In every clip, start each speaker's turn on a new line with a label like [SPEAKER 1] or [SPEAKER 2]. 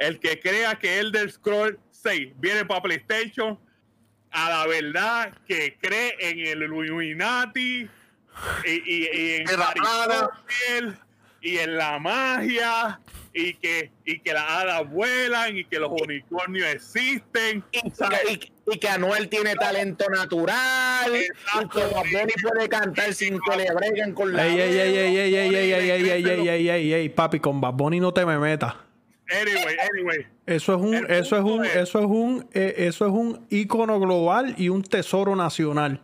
[SPEAKER 1] el que crea que Elder Scroll 6 viene para PlayStation, a la verdad que cree en el Illuminati y, y, y en Harry y en la magia y que, y que las hadas vuelan y que los unicornios existen.
[SPEAKER 2] Y, que Anuel tiene talento natural y que Bad puede cantar sin que le breguen con la. Ey, ey, ey, ey, ey, ey, ey,
[SPEAKER 3] ey, ey, ey, ey, ey, papi, con Bad Bunny no te me metas.
[SPEAKER 1] Anyway, anyway.
[SPEAKER 3] Eso es un, eso es un, eso es un, eso es un ícono global y un tesoro nacional.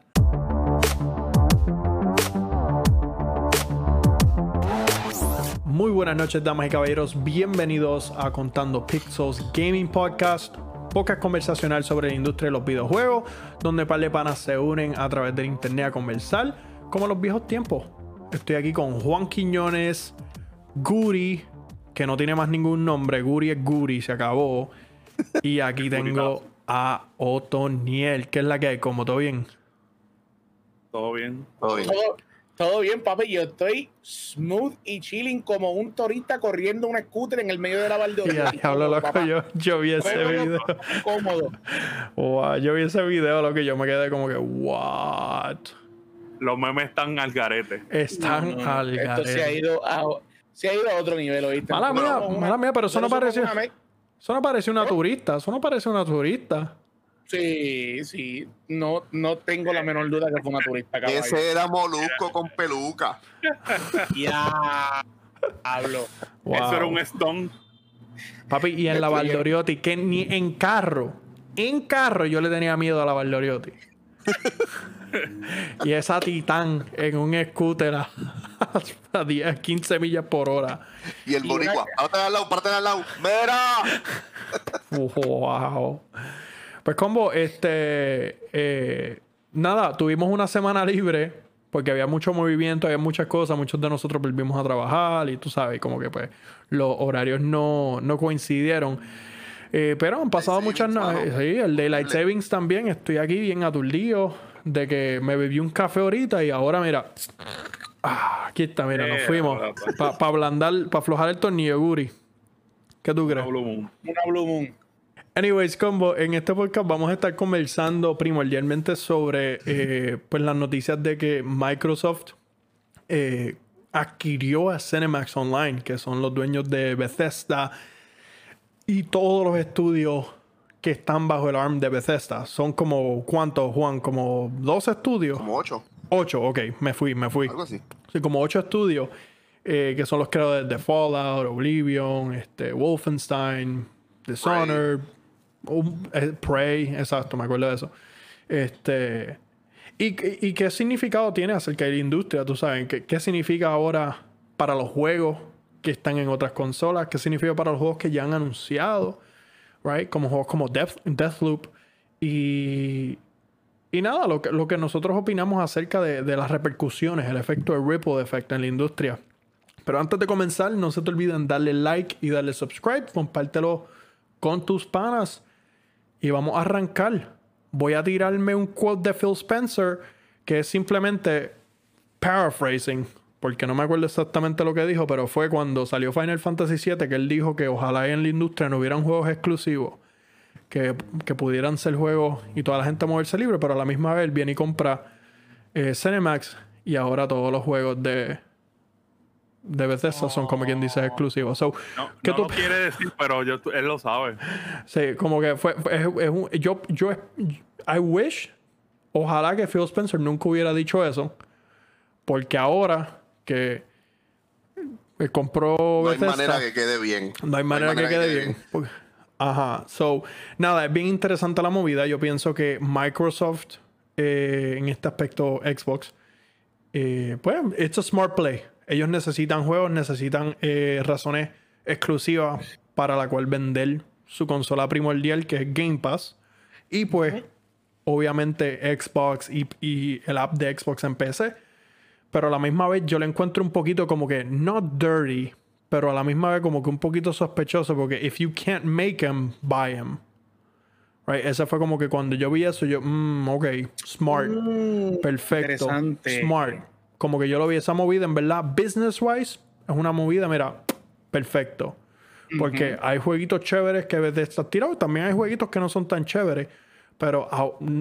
[SPEAKER 3] Muy buenas noches, damas y caballeros. Bienvenidos a Contando Pixels Gaming Podcast, podcast conversacional sobre la industria de los videojuegos, donde par de panas se unen a través del internet a conversar, como los viejos tiempos. Estoy aquí con Juan Quiñones, Guri, que no tiene más ningún nombre. Guri es Guri, se acabó. Y aquí tengo a Otoniel, que es la que hay, como todo bien.
[SPEAKER 1] Todo bien. Todo bien.
[SPEAKER 2] Todo bien, papi. Yo estoy smooth y chilling como un turista corriendo un scooter en el medio de la Valdoriotti.
[SPEAKER 3] Ya, hablo loco. Yo, yo, vi ese video.
[SPEAKER 2] Cómodo.
[SPEAKER 3] Wow, yo vi ese video, lo que yo me quedé como que, what?
[SPEAKER 1] Los memes están al garete.
[SPEAKER 3] Están al garete.
[SPEAKER 2] Esto se ha ido a, se ha ido a otro nivel, ¿oíste?
[SPEAKER 3] Mala mía, mala mía, pero eso no pareció. Eso no parece una turista. Eso no parece una turista.
[SPEAKER 2] Sí, sí. No, no tengo la menor duda que fue una turista.
[SPEAKER 4] Ese era Molusco con peluca.
[SPEAKER 2] ya. Hablo.
[SPEAKER 1] Eso era un Stone.
[SPEAKER 3] Papi, y en la Valdoriotti, que ni en carro, en carro yo le tenía miedo a la Valdoriotti. y esa Titán en un scooter a, 10, 15 millas por hora.
[SPEAKER 4] Y el boricua, párate al lado, párate al lado. ¡Mira!
[SPEAKER 3] wow. Pues combo, este, eh, nada, tuvimos una semana libre porque había mucho movimiento, había muchas cosas, muchos de nosotros volvimos a trabajar y tú sabes, como que pues los horarios no, coincidieron. Eh, pero han pasado muchas noches. Sí, el Daylight Savings también. Estoy aquí bien aturdido de que me bebí un café ahorita y ahora, mira. Ah, aquí está, mira, nos fuimos. Para ablandar, para aflojar el tornillo, Guri. ¿Qué tú crees?
[SPEAKER 2] Una Blue Moon. Una Blue Moon.
[SPEAKER 3] Anyways, combo, en este podcast vamos a estar conversando primordialmente sobre eh, pues las noticias de que Microsoft eh, adquirió a Cinemax Online, que son los dueños de Bethesda y todos los estudios que están bajo el ARM de Bethesda. Son como, ¿cuántos, Juan? Como dos estudios.
[SPEAKER 4] Como ocho.
[SPEAKER 3] Ocho, ok, me fui, me fui.
[SPEAKER 4] Algo así.
[SPEAKER 3] Sí, como ocho estudios, eh, que son los creadores de Fallout, Oblivion, este, Wolfenstein, Dishonored. Eh, Prey, exacto, me acuerdo de eso. Este. ¿Y, qué significado tiene acerca de la industria? Tú sabes, ¿qué, ¿qué, significa ahora para los juegos que están en otras consolas? ¿Qué significa para los juegos que ya han anunciado? Right? Como juegos como Death, Deathloop. Y, y nada, lo que, lo que nosotros opinamos acerca de, de, las repercusiones, el efecto de ripple effect en la industria. Pero antes de comenzar, no se te olviden darle like y darle subscribe, compártelo con tus panas y vamos a arrancar. Voy a tirarme un quote de Phil Spencer que es simplemente paraphrasing, porque no me acuerdo exactamente lo que dijo, pero fue cuando salió Final Fantasy VII que él dijo que ojalá en la industria no hubieran juegos exclusivos, que, pudieran ser juegos y toda la gente moverse libre, pero a la misma vez viene y compra eh, Cinemax y ahora todos los juegos de, de Bethesda son como quien dice exclusivos.
[SPEAKER 1] no, ¿qué tú... lo quiere decir, pero yo, él lo sabe.
[SPEAKER 3] Sí, como que fue, es, un, yo, yo, I wish, ojalá que Phil Spencer nunca hubiera dicho eso, porque ahora que compró
[SPEAKER 4] no hay manera que quede bien.
[SPEAKER 3] No hay manera, que, quede bien. ajá. So, nada, es bien interesante la movida. Yo pienso que Microsoft, eh, en este aspecto, Xbox, eh, pues, it's a smart play ellos necesitan juegos, necesitan eh, razones exclusivas para la cual vender su consola primordial, que es Game Pass. Y pues, obviamente, Xbox y, el app de Xbox en PC. Pero a la misma vez yo le encuentro un poquito como que, not dirty, pero a la misma vez como que un poquito sospechoso, porque if you can't make them, buy them. Right? Ese fue como que cuando yo vi eso, yo, mmm, ok, smart, mm, perfecto, smart como que yo lo vi esa movida, en verdad, business wise, es una movida, mira, perfecto. Porque hay jueguitos chéveres que de estar tirados, también hay jueguitos que no son tan chéveres. Pero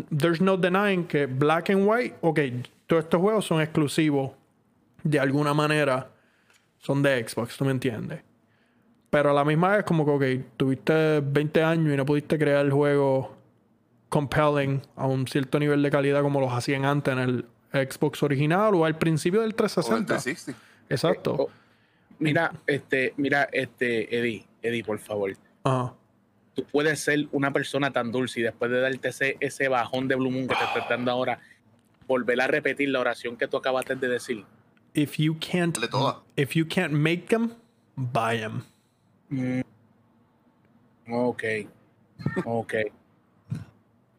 [SPEAKER 3] there's no denying que Black and White, ok, todos estos juegos son exclusivos de alguna manera, son de Xbox, ¿tú me entiendes? Pero a la misma vez, como que, ok, tuviste 20 años y no pudiste crear el juego compelling a un cierto nivel de calidad como los hacían antes en el Xbox original o al principio del 360. Exacto. Eh, oh,
[SPEAKER 2] mira, este, mira, este, Eddie, Eddie, por favor. Tú puedes ser una persona tan dulce y después de darte ese, ese bajón de Blue Moon que te está dando ahora, volver a repetir la oración que tú acabaste de decir.
[SPEAKER 3] If you can't, if you can't make them, buy them.
[SPEAKER 2] Mm. Ok. Ok.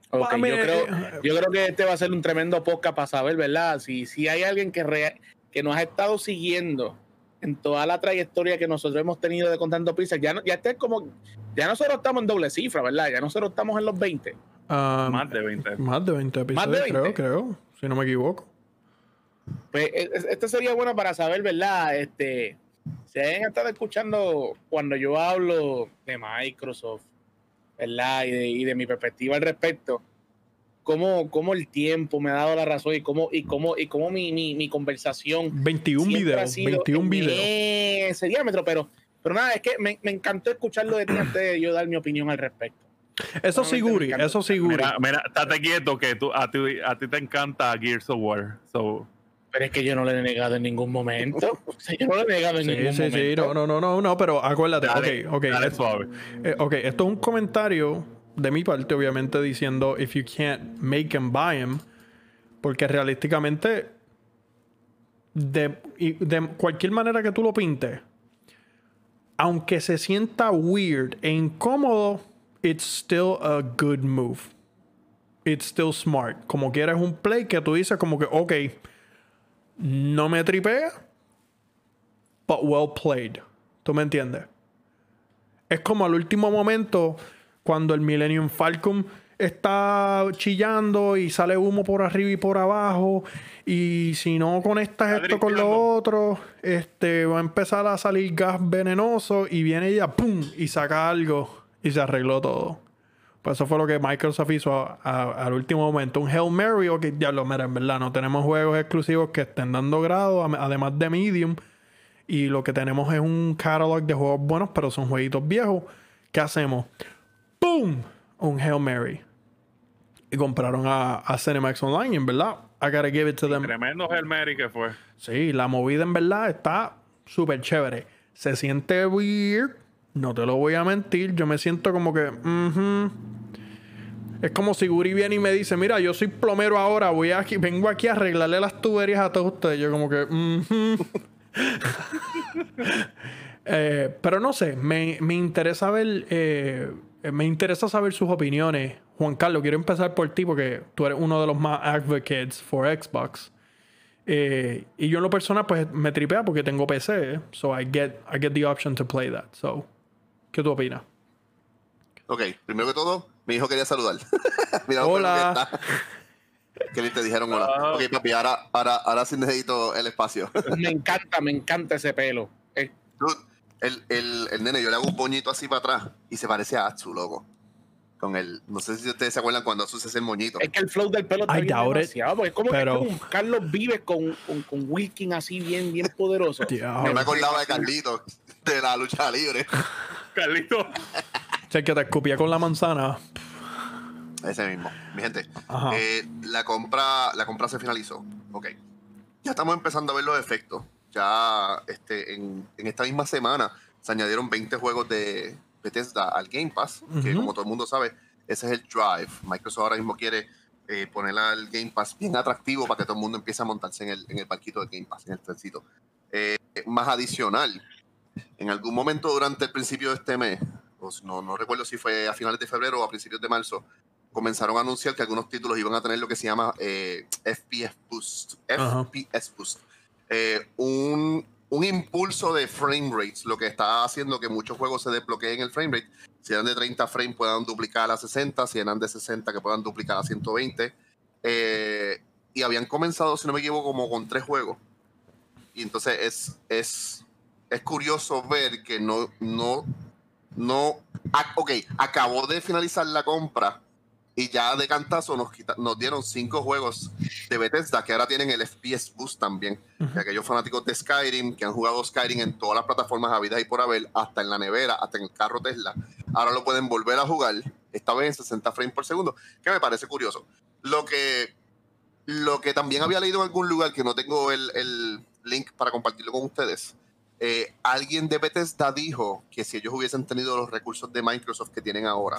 [SPEAKER 2] Okay, yo, creo, yo creo que este va a ser un tremendo podcast para saber, ¿verdad? Si, si hay alguien que, que nos ha estado siguiendo en toda la trayectoria que nosotros hemos tenido de Contando Pizza, ya, ya este como, ya nosotros estamos en doble cifra, ¿verdad? Ya nosotros estamos en los 20.
[SPEAKER 1] Ah, más de 20.
[SPEAKER 3] Más de 20 episodios, creo, creo, si no me equivoco.
[SPEAKER 2] Pues e, e, este sería bueno para saber, ¿verdad? Este, si han estado escuchando cuando yo hablo de Microsoft, ¿verdad? Y de, y de mi perspectiva al respecto, cómo, cómo, el tiempo me ha dado la razón y cómo, y cómo, y cómo mi, mi, mi conversación.
[SPEAKER 3] 21 videos, 21 videos.
[SPEAKER 2] Ese diámetro, pero, pero nada, es que me, me encantó escucharlo de ti antes de yo dar mi opinión al respecto.
[SPEAKER 3] Eso sí, Guri, eso sí, Guri.
[SPEAKER 1] Mira, mira, estate quieto que tú, a, ti, a ti te encanta Gears of War. So.
[SPEAKER 2] Pero es que yo no le he negado en ningún momento. yo no le he negado en ningún momento. Sí, sí,
[SPEAKER 3] no, no, no, no, pero acuérdate. ok, ok. Dale suave. Eh, ok, esto es un comentario de mi parte, obviamente, diciendo if you can't make them, buy them. Porque realísticamente, de, de cualquier manera que tú lo pintes, aunque se sienta weird e incómodo, it's still a good move. It's still smart. Como quieras un play que tú dices como que, ok, no me tripea, but well played. ¿Tú me entiendes? Es como al último momento cuando el Millennium Falcon está chillando y sale humo por arriba y por abajo y si no conectas esto con lo otro, este va a empezar a salir gas venenoso y viene ella pum y saca algo y se arregló todo. Pues eso fue lo que Microsoft hizo al último momento. Un Hail Mary, o que ya lo mira, en verdad, no tenemos juegos exclusivos que estén dando grado, además de Medium. Y lo que tenemos es un catalog de juegos buenos, pero son jueguitos viejos. ¿Qué hacemos? ¡Boom! Un Hail Mary. Y compraron a, a Cinemax Online, en verdad. I gotta give it to them.
[SPEAKER 1] Tremendo Hail Mary que fue.
[SPEAKER 3] Sí, la movida en verdad está súper chévere. Se siente weird. No te lo voy a mentir. Yo me siento como que. Es como si Guri viene y me dice, mira, yo soy plomero ahora, voy aquí, vengo aquí a arreglarle las tuberías a todos ustedes. Yo como que... Eh, pero no sé, me, interesa ver, eh, me interesa saber sus opiniones. Juan Carlos, quiero empezar por ti porque tú eres uno de los más advocates for Xbox. Eh, y yo en lo personal, pues me tripea porque tengo PC, so I get, I get the option to play that. So, ¿qué tú opinas?
[SPEAKER 4] Ok, primero que todo, mi hijo quería saludar.
[SPEAKER 3] Mira hola.
[SPEAKER 4] Que te dijeron hola. Ah. Ok, papi, ahora, ahora, ahora sí necesito el espacio.
[SPEAKER 2] me encanta, me encanta ese pelo.
[SPEAKER 4] Eh. El, el, el, nene, yo le hago un moñito así para atrás y se parece a Atsu, loco. Con el, no sé si ustedes se acuerdan cuando Atsu se hace el moñito.
[SPEAKER 2] Es que el flow del pelo está bien demasiado. Es como, pero... que Carlos Vives con, con, con, Wilkin así bien, bien poderoso.
[SPEAKER 4] No me acordaba de Carlito, de la lucha libre.
[SPEAKER 1] Carlito.
[SPEAKER 3] O que te escupía con la manzana.
[SPEAKER 4] Ese mismo. Mi gente, eh, la, compra, la compra se finalizó. Ok. Ya estamos empezando a ver los efectos. Ya este, en, esta misma semana se añadieron 20 juegos de Bethesda al Game Pass, que como todo el mundo sabe, ese es el drive. Microsoft ahora mismo quiere eh, poner al Game Pass bien atractivo para que todo el mundo empiece a montarse en el, en el parquito de Game Pass, en el trencito. Eh, más adicional, en algún momento durante el principio de este mes, no, no recuerdo si fue a finales de febrero o a principios de marzo, comenzaron a anunciar que algunos títulos iban a tener lo que se llama eh, FPS Boost. FPS Boost. Eh, un, un, impulso de frame rates, lo que está haciendo que muchos juegos se desbloqueen el frame rate. Si eran de 30 frames, puedan duplicar a 60. Si eran de 60, que puedan duplicar a 120. Eh, y habían comenzado, si no me equivoco, como con tres juegos. Y entonces es, es, es curioso ver que no, no no, ok, acabó de finalizar la compra y ya de cantazo nos, nos dieron cinco juegos de Bethesda que ahora tienen el FPS Boost también. aquellos fanáticos de Skyrim que han jugado Skyrim en todas las plataformas habidas y por haber, hasta en la nevera, hasta en el carro Tesla, ahora lo pueden volver a jugar, esta vez en 60 frames por segundo, que me parece curioso. Lo que, lo que también había leído en algún lugar, que no tengo el, el link para compartirlo con ustedes, eh, alguien de Bethesda dijo que si ellos hubiesen tenido los recursos de Microsoft que tienen ahora,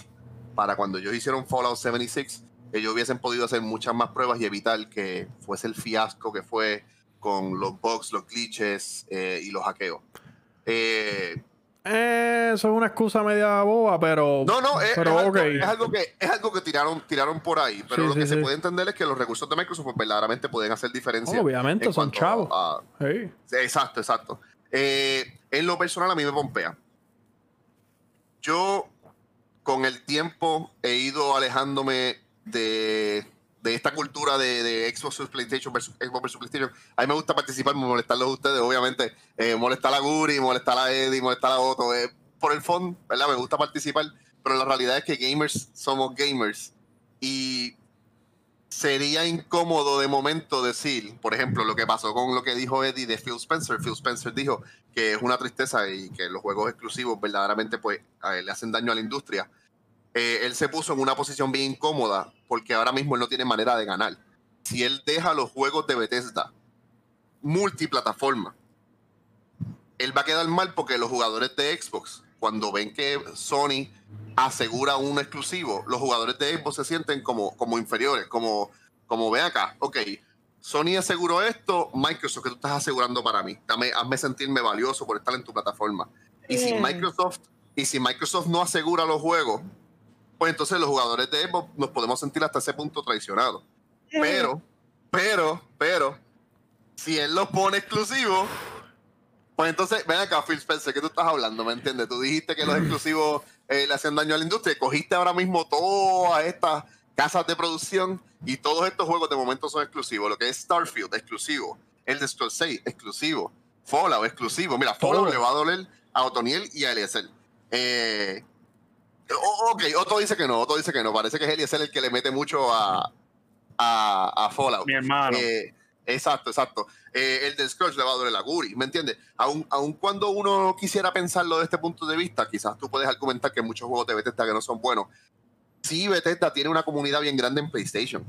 [SPEAKER 4] para cuando ellos hicieron Fallout 76, ellos hubiesen podido hacer muchas más pruebas y evitar que fuese el fiasco que fue con los bugs, los glitches eh, y los hackeos.
[SPEAKER 3] Eh, eh, eso es una excusa media boba, pero.
[SPEAKER 4] No, no, es, algo, que, es algo que tiraron, tiraron por ahí. Pero lo que se puede entender es que los recursos de Microsoft pues, verdaderamente pueden hacer diferencia.
[SPEAKER 3] obviamente, son chavos.
[SPEAKER 4] Exacto, exacto. En lo personal, a mí me pompea. Yo con el tiempo he ido alejándome de, esta cultura de, Xbox versus PlayStation versus Xbox versus PlayStation. A mí me gusta participar, molestarlos a ustedes, obviamente. Eh, molestar a Guri, molestar a Eddie, molestar a Otto. Eh, por el fondo, ¿verdad? Me gusta participar, pero la realidad es que gamers somos gamers. Y sería incómodo de momento decir, por ejemplo, lo que pasó con lo que dijo Eddie de Phil Spencer. Phil Spencer dijo que es una tristeza y que los juegos exclusivos verdaderamente pues, le hacen daño a la industria. Eh, él se puso en una posición bien incómoda porque ahora mismo él no tiene manera de ganar. Si él deja los juegos de Bethesda multiplataforma, él va a quedar mal porque los jugadores de Xbox, cuando ven que Sony asegura un exclusivo, los jugadores de Xbox se sienten como, como inferiores, como, como ve acá, ok, Sony aseguró esto, Microsoft, que tú estás asegurando para mí. Dame, hazme sentirme valioso por estar en tu plataforma. Y si Microsoft, y si Microsoft no asegura los juegos, pues entonces los jugadores de Xbox nos podemos sentir hasta ese punto traicionados. Pero, pero, pero, si él los pone exclusivos, pues entonces, ven acá, Phil Spencer, ¿qué tú estás hablando? ¿Me entiendes? Tú dijiste que los exclusivos eh, le hacen daño a la industria. Cogiste ahora mismo todas estas casas de producción y todos estos juegos de momento son exclusivos. Lo que es Starfield, exclusivo. El de Scrolls 6, exclusivo. Fallout, exclusivo. Mira, Fallout le va a doler a Otoniel y a Eliezer. Eh, ok, Otto dice que no, Otto dice que no. Parece que es Eliezer el que le mete mucho a, a, Fallout.
[SPEAKER 1] Mi hermano.
[SPEAKER 4] Eh, exacto, exacto. Eh, el de Scrolls le va a doler a Guri, ¿me entiendes? Aun, aun, cuando uno quisiera pensarlo de este punto de vista, quizás tú puedes argumentar que muchos juegos de Bethesda que no son buenos, sí, Bethesda tiene una comunidad bien grande en PlayStation.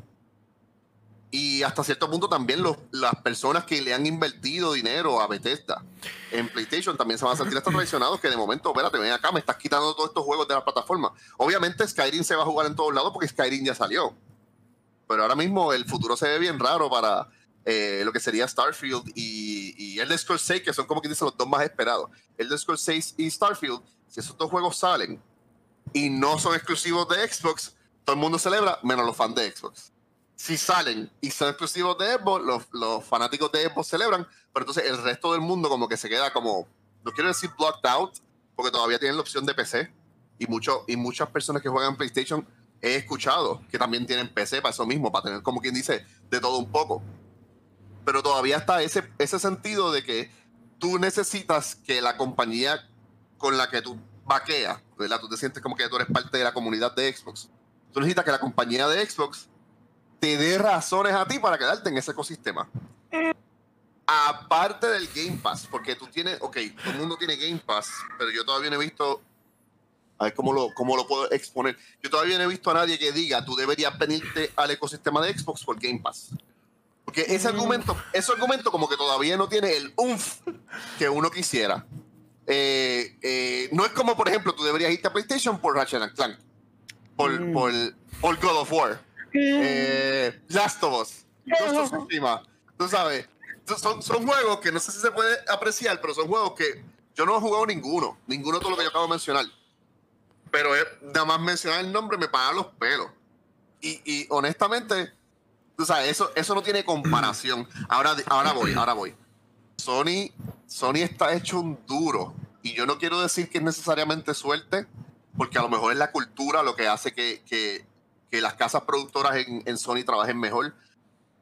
[SPEAKER 4] Y hasta cierto punto también las personas que le han invertido dinero a Bethesda en PlayStation también se van a sentir hasta traicionados que de momento, espérate, ven acá, me estás quitando todos estos juegos de la plataforma. Obviamente Skyrim se va a jugar en todos lados porque Skyrim ya salió. Pero ahora mismo el futuro se ve bien raro para eh, lo que sería Starfield y, y Elder Scrolls 6, que son como que dicen los dos más esperados. Elder Scrolls 6 y Starfield, si esos dos juegos salen, y no son exclusivos de Xbox, todo el mundo celebra, menos los fans de Xbox. Si salen y son exclusivos de Xbox, los, fanáticos de Xbox celebran, pero entonces el resto del mundo como que se queda como, no quiero decir blocked out, porque todavía tienen la opción de PC. Y, mucho, y muchas personas que juegan PlayStation he escuchado que también tienen PC para eso mismo, para tener como quien dice de todo un poco. Pero todavía está ese, ese sentido de que tú necesitas que la compañía con la que tú vaqueas ¿verdad? Tú te sientes como que tú eres parte de la comunidad de Xbox. Tú necesitas que la compañía de Xbox te dé razones a ti para quedarte en ese ecosistema. Aparte del Game Pass, porque tú tienes, ok, todo el mundo tiene Game Pass, pero yo todavía no he visto, a ver cómo lo, cómo lo puedo exponer. Yo todavía no he visto a nadie que diga, tú deberías venirte al ecosistema de Xbox por Game Pass. Porque ese argumento, ese argumento como que todavía no tiene el umf que uno quisiera. Eh, eh, no es como, por ejemplo, tú deberías irte a PlayStation por Ratchet Clank, por, mm. por, por, God of War, eh, Last of Us, Tú sabes, son, son juegos que no sé si se puede apreciar, pero son juegos que yo no he jugado ninguno, ninguno de todo lo que yo acabo de mencionar. Pero nada más mencionar el nombre me paga los pelos. Y, y honestamente, tú sabes, eso, eso no tiene comparación. Ahora, ahora voy, ahora voy. Sony, Sony está hecho un duro. Y yo no quiero decir que es necesariamente suerte, porque a lo mejor es la cultura lo que hace que, que, que las casas productoras en, en, Sony trabajen mejor.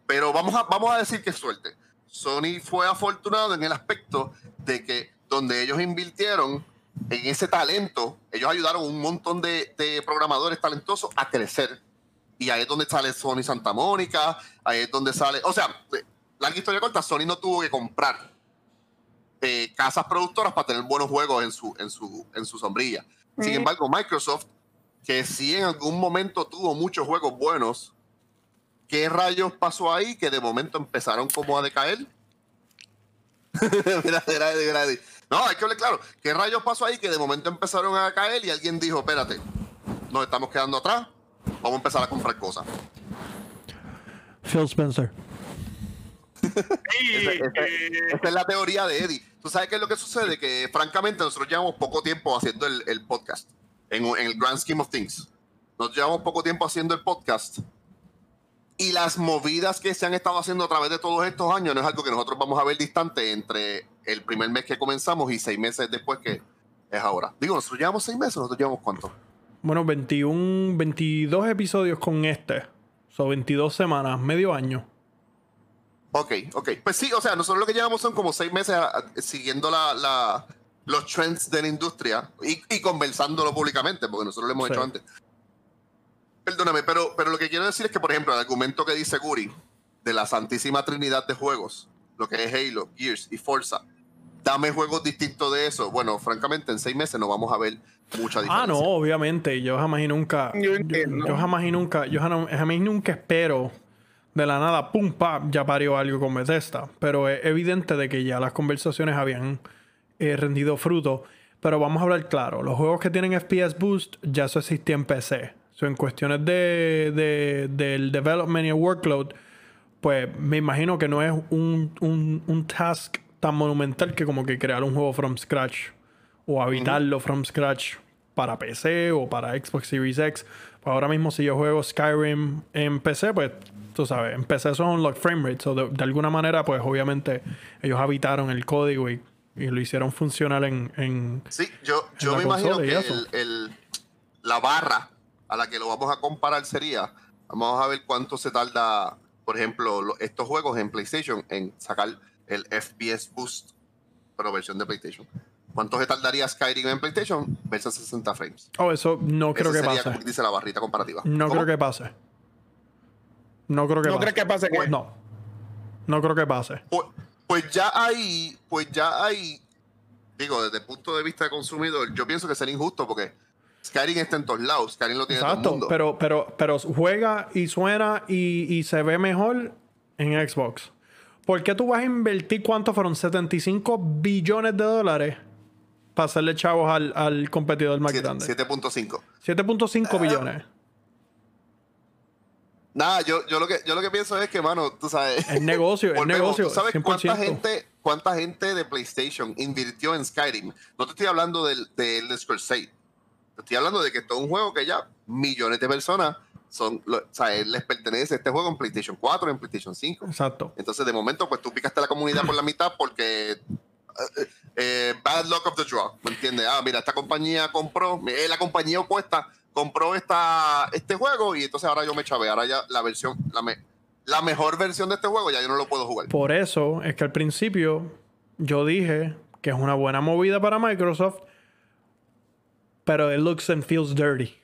[SPEAKER 4] Pero vamos a, vamos a decir que es suerte. Sony fue afortunado en el aspecto de que donde ellos invirtieron, en ese talento, ellos ayudaron a un montón de, programadores talentosos a crecer. Y ahí es donde sale Sony Santa Mónica, ahí es donde sale, o sea, larga historia corta, Sony no tuvo que comprar eh, casas productoras para tener buenos juegos en su, en su, en su sombrilla. Sin embargo, Microsoft, que sí en algún momento tuvo muchos juegos buenos, ¿qué rayos pasó ahí que de momento empezaron como a decaer? mira, mira, mira, no, hay que hablar claro. ¿Qué rayos pasó ahí que de momento empezaron a caer y alguien dijo, espérate, nos estamos quedando atrás, vamos a empezar a comprar cosas?
[SPEAKER 3] Phil Spencer.
[SPEAKER 4] esa, es la teoría de Eddie. ¿Tú sabes qué es lo que sucede? Que francamente nosotros llevamos poco tiempo haciendo el, podcast en, en, el grand scheme of things. Nos llevamos poco tiempo haciendo el podcast y las movidas que se han estado haciendo a través de todos estos años no es algo que nosotros vamos a ver distante entre el primer mes que comenzamos y seis meses después que es ahora. Digo, nosotros llevamos seis meses, nosotros llevamos cuánto?
[SPEAKER 3] Bueno, 21, 22 episodios con este. Son 22 semanas, medio año.
[SPEAKER 4] Ok, ok. Pues sí, o sea, nosotros lo que llevamos son como seis meses siguiendo la, los trends de la industria y, y conversándolo públicamente, porque nosotros lo hemos hecho antes. Perdóname, pero, pero lo que quiero decir es que, por ejemplo, el argumento que dice Guri de la santísima trinidad de juegos, lo que es Halo, Gears y Forza, dame juegos distintos de eso. Bueno, francamente, en seis meses no vamos a ver mucha diferencia.
[SPEAKER 3] Ah, no, obviamente. Yo jamás y nunca. Yo, jamás y nunca. Yo jamás y nunca espero de la nada, pum, pam, ya parió algo con Bethesda. Pero es evidente de que ya las conversaciones habían eh, rendido fruto. Pero vamos a hablar claro: los juegos que tienen FPS Boost ya eso existía en PC en cuestiones de, del development y el workload, pues me imagino que no es un, un, task tan monumental que como que crear un juego from scratch o habitarlo from scratch para PC o para Xbox Series X. Pues ahora mismo si yo juego Skyrim en PC, pues tú sabes, en PC son unlock frame rates. O de, alguna manera, pues obviamente ellos habitaron el código y, lo hicieron funcionar en, en
[SPEAKER 4] Sí, yo, yo me imagino que el, la barra a la que lo vamos a comparar sería, vamos a ver cuánto se tarda, por ejemplo, estos juegos en PlayStation en sacar el FPS Boost, pero versión de PlayStation. ¿Cuánto se tardaría Skyrim en PlayStation versus 60 frames?
[SPEAKER 3] Oh, eso no creo que pase. Como
[SPEAKER 4] dice la barrita comparativa.
[SPEAKER 3] No creo que pase. No creo que
[SPEAKER 2] ¿No
[SPEAKER 3] pase.
[SPEAKER 2] que pase?
[SPEAKER 3] no. No creo que pase.
[SPEAKER 4] Pues, pues, ya ahí, pues ya ahí, digo, desde el punto de vista de consumidor, yo pienso que sería injusto porque Skyrim está en todos lados, Skyrim lo tiene todo el mundo.
[SPEAKER 3] Pero, pero, pero juega y suena y, se ve mejor en Xbox. ¿Por qué tú vas a invertir cuánto fueron? 75 billones de dólares para hacerle chavos al, competidor más grande.
[SPEAKER 4] 7.5.
[SPEAKER 3] 7.5 billones.
[SPEAKER 4] Nada, yo, yo, lo que, yo lo que pienso es que, mano, tú sabes.
[SPEAKER 3] El negocio, el negocio.
[SPEAKER 4] sabes cuánta gente, cuánta gente de PlayStation invirtió en Skyrim? No te estoy hablando del, del Scrolls 6 estoy hablando de que esto es un juego que ya millones de personas son, o sea, les pertenece este juego en PlayStation 4, en PlayStation 5.
[SPEAKER 3] Exacto.
[SPEAKER 4] Entonces, de momento, pues tú picaste la comunidad por la mitad porque eh, eh, bad luck of the draw, ¿me entiendes? Ah, mira, esta compañía compró, eh, la compañía opuesta compró esta, este juego y entonces ahora yo me chavé, ahora ya la versión, la, la mejor versión de este juego ya yo no lo puedo jugar.
[SPEAKER 3] Por eso es que al principio yo dije que es una buena movida para Microsoft pero it looks and feels dirty.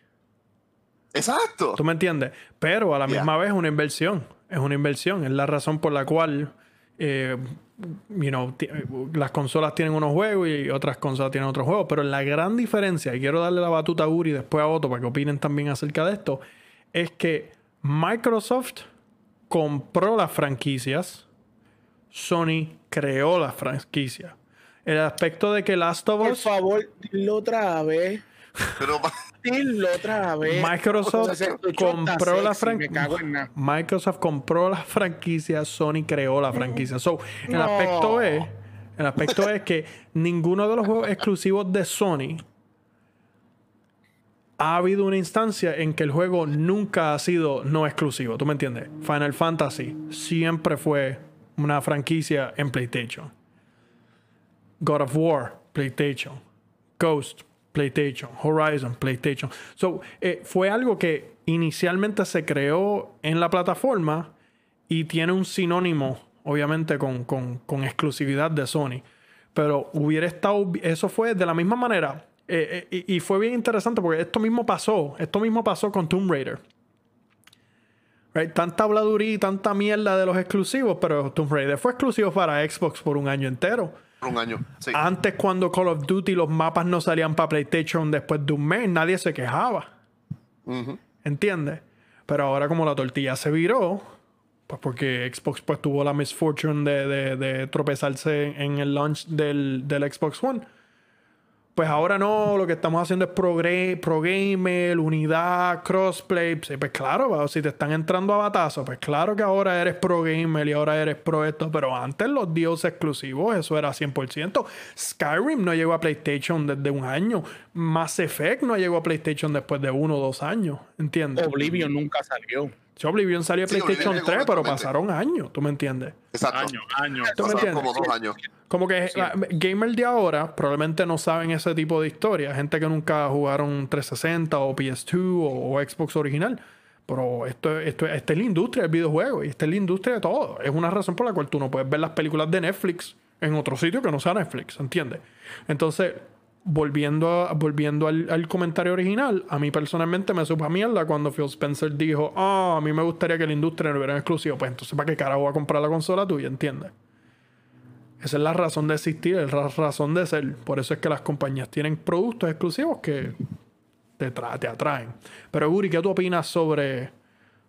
[SPEAKER 4] Exacto.
[SPEAKER 3] ¿Tú me entiendes? Pero a la misma vez es una inversión. Es una inversión. Es la razón por la cual eh, you know, las consolas tienen unos juegos y otras consolas tienen otros juegos. Pero la gran diferencia, y quiero darle la batuta a Uri y después a Otto para que opinen también acerca de esto, es que Microsoft compró las franquicias, Sony creó las franquicias. El aspecto de que Last of Us.
[SPEAKER 2] Por favor, dilo otra vez.
[SPEAKER 4] Pero
[SPEAKER 2] otra vez.
[SPEAKER 3] Microsoft compró la franquicia. Microsoft compró la franquicia, Sony creó la franquicia. So, el aspecto es, el aspecto es que ninguno de los juegos exclusivos de Sony ha habido una instancia en que el juego nunca ha sido no exclusivo. ¿Tú me entiendes? Final Fantasy siempre fue una franquicia en PlayStation. God of War, PlayStation. Ghost, PlayStation, Horizon, PlayStation. So, eh, fue algo que inicialmente se creó en la plataforma y tiene un sinónimo, obviamente, con, exclusividad de Sony. Pero hubiera estado. Eso fue de la misma manera. Eh, eh, y, fue bien interesante porque esto mismo pasó. Esto mismo pasó con Tomb Raider. Tanta habladuría y tanta mierda de los exclusivos, pero Tomb Raider fue exclusivo para Xbox por un año entero.
[SPEAKER 4] Un año, sí.
[SPEAKER 3] Antes, cuando Call of Duty los mapas no salían para PlayStation después de un mes, nadie se quejaba. ¿Entiendes? Pero ahora, como la tortilla se viró, pues porque Xbox pues tuvo la misfortune de, de, tropezarse en el launch del, del Xbox One pues ahora no, lo que estamos haciendo es pro, pro unidad, crossplay. Pues claro, si te están entrando a batazos, pues claro que ahora eres pro gamer y ahora eres pro esto, pero antes los dios exclusivos, eso era 100%. Skyrim no llegó a PlayStation desde un año. Mass Effect no llegó a PlayStation después de uno o dos años, ¿entiendes?
[SPEAKER 2] Oblivion nunca salió.
[SPEAKER 3] Oblivion salió a PlayStation 3, pero pasaron años, ¿tú me entiendes?
[SPEAKER 4] Exacto.
[SPEAKER 1] Años, años.
[SPEAKER 3] ¿Tú me entiendes?
[SPEAKER 4] Como dos años.
[SPEAKER 3] Como que gamers de ahora probablemente no saben ese tipo de historia. Gente que nunca jugaron 360 o PS2 o, Xbox original. Pero esto, esto, esta es la industria del videojuego y esta es la industria de todo. Es una razón por la cual tú no puedes ver las películas de Netflix en otro sitio que no sea Netflix, ¿entiendes? Entonces, volviendo, volviendo al, comentario original, a mí personalmente me supo a mierda cuando Phil Spencer dijo, ah, a mí me gustaría que la industria no hubiera exclusivo. Pues entonces, ¿para qué carajo voy a comprar la consola tuya? ¿Entiendes? Esa es la razón de existir, es la razón de ser. Por eso es que las compañías tienen productos exclusivos que te, te atraen. Pero Uri, ¿qué tú opinas sobre,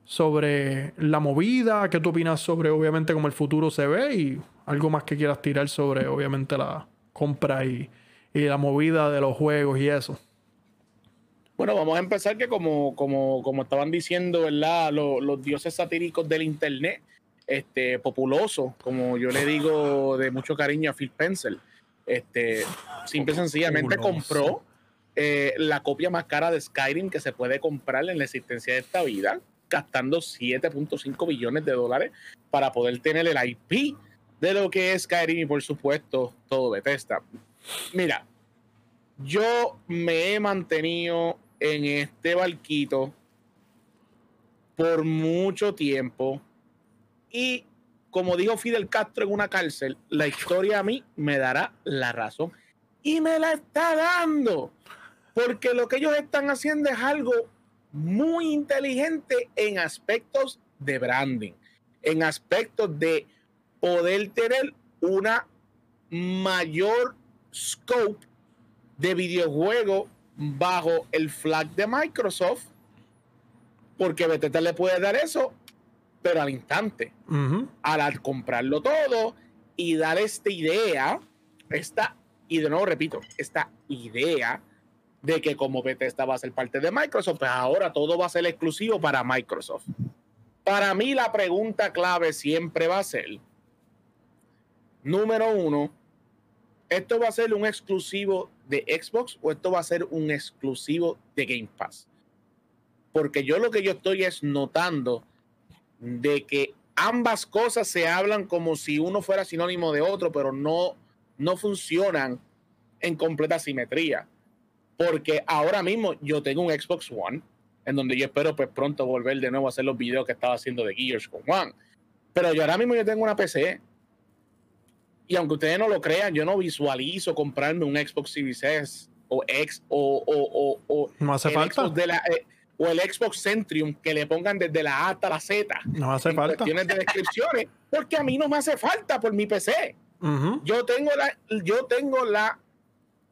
[SPEAKER 3] sobre la movida? ¿Qué tú opinas sobre, obviamente, cómo el futuro se ve? Y algo más que quieras tirar sobre, obviamente, la compra y, la movida de los juegos y eso.
[SPEAKER 2] Bueno, vamos a empezar que como, como, como estaban diciendo, ¿verdad? los dioses satíricos del Internet este, populoso, como yo le digo de mucho cariño a Phil Pencil. Este, simple y sencillamente compró eh, la copia más cara de Skyrim que se puede comprar en la existencia de esta vida, gastando 7.5 billones de dólares para poder tener el IP de lo que es Skyrim y por supuesto todo Bethesda. Mira, yo me he mantenido en este barquito por mucho tiempo y como dijo Fidel Castro en una cárcel, la historia a mí me dará la razón. Y me la está dando. Porque lo que ellos están haciendo es algo muy inteligente en aspectos de branding, en aspectos de poder tener una mayor scope de videojuego bajo el flag de Microsoft, porque Bethesda le puede dar eso pero al instante, al comprarlo todo y dar esta idea, esta, y de nuevo repito, esta idea de que como Bethesda va a ser parte de Microsoft, pues ahora todo va a ser exclusivo para Microsoft. Para mí la pregunta clave siempre va a ser, número uno, ¿esto va a ser un exclusivo de Xbox o esto va a ser un exclusivo de Game Pass? Porque yo lo que yo estoy es notando de que ambas cosas se hablan como si uno fuera sinónimo de otro, pero no, no funcionan en completa simetría. Porque ahora mismo yo tengo un Xbox One, en donde yo espero pues pronto volver de nuevo a hacer los videos que estaba haciendo de Gears con One. Pero yo ahora mismo yo tengo una PC. Y aunque ustedes no lo crean, yo no visualizo comprarme un Xbox Series S o X o, o, o,
[SPEAKER 3] no hace falta.
[SPEAKER 2] de la, eh, o el Xbox Centrium que le pongan desde la A hasta la Z.
[SPEAKER 3] No hace falta.
[SPEAKER 2] Cuestiones de descripciones, porque a mí no me hace falta por mi PC. Yo tengo la, yo tengo la,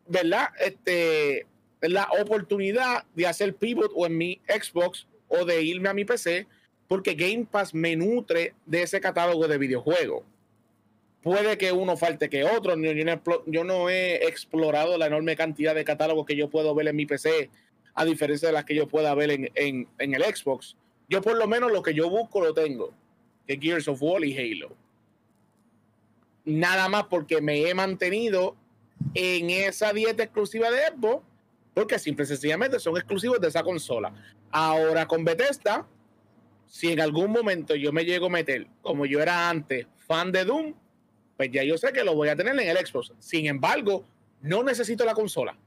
[SPEAKER 2] ¿verdad? Este, la oportunidad de hacer pivot o en mi Xbox o de irme a mi PC, porque Game Pass me nutre de ese catálogo de videojuegos. Puede que uno falte que otro. yo no he explorado la enorme cantidad de catálogos que yo puedo ver en mi PC a diferencia de las que yo pueda ver en, en, en, el Xbox. Yo por lo menos lo que yo busco lo tengo, que Gears of War y Halo. Nada más porque me he mantenido en esa dieta exclusiva de Xbox, porque simple y sencillamente son exclusivos de esa consola. Ahora con Bethesda, si en algún momento yo me llego a meter, como yo era antes, fan de Doom, pues ya yo sé que lo voy a tener en el Xbox. Sin embargo, no necesito la consola.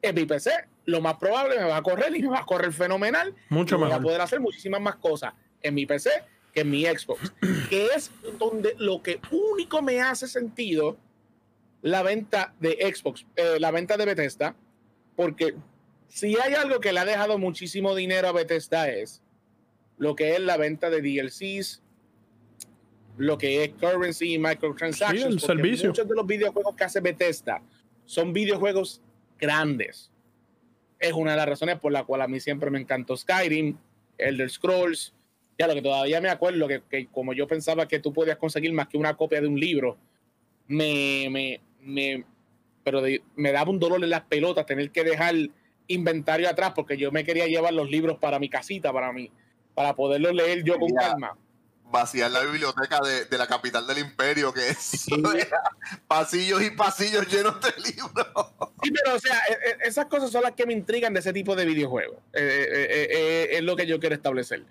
[SPEAKER 2] En mi PC lo más probable me va a correr y me va a correr fenomenal.
[SPEAKER 3] Mucho
[SPEAKER 2] y
[SPEAKER 3] Voy
[SPEAKER 2] a poder hacer muchísimas más cosas en mi PC que en mi Xbox. que es donde lo que único me hace sentido la venta de Xbox, eh, la venta de Bethesda, porque si hay algo que le ha dejado muchísimo dinero a Bethesda es lo que es la venta de DLCs, lo que es currency y microtransactions.
[SPEAKER 3] servicio.
[SPEAKER 2] Muchos de los videojuegos que hace Bethesda son videojuegos grandes. Es una de las razones por la cual a mí siempre me encantó Skyrim, Elder Scrolls. Ya lo que todavía me acuerdo, que, que como yo pensaba que tú podías conseguir más que una copia de un libro, me, me, me, pero me daba un dolor en las pelotas tener que dejar inventario atrás porque yo me quería llevar los libros para mi casita, para mí, para poderlos leer yo con calma.
[SPEAKER 4] Vaciar la biblioteca de, la capital del imperio, que es pasillos y pasillos llenos de libros.
[SPEAKER 2] Sí, pero o sea, e, e, esas cosas son las que me intrigan de ese tipo de videojuegos. Eh, eh, eh, es lo que yo quiero establecer.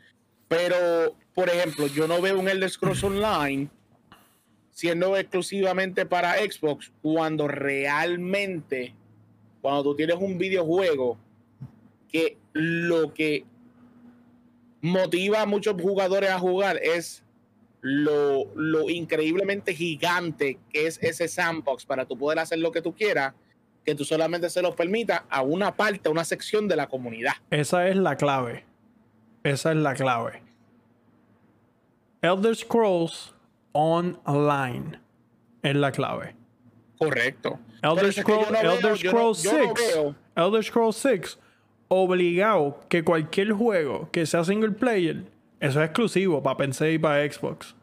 [SPEAKER 2] Pero, por ejemplo, yo no veo un Elder Scrolls Online siendo exclusivamente para Xbox cuando realmente, cuando tú tienes un videojuego que lo que motiva a muchos jugadores a jugar es lo, lo, increíblemente gigante que es ese sandbox para tú poder hacer lo que tú quieras, que tú solamente se lo permita a una parte, a una sección de la comunidad.
[SPEAKER 3] Esa es la clave. Esa es la clave. Elder Scrolls online es la clave.
[SPEAKER 2] Correcto.
[SPEAKER 3] Elder, Scrolls 6. Elder Scrolls 6 obligado que cualquier juego que sea single player, eso es exclusivo para PC y para Xbox.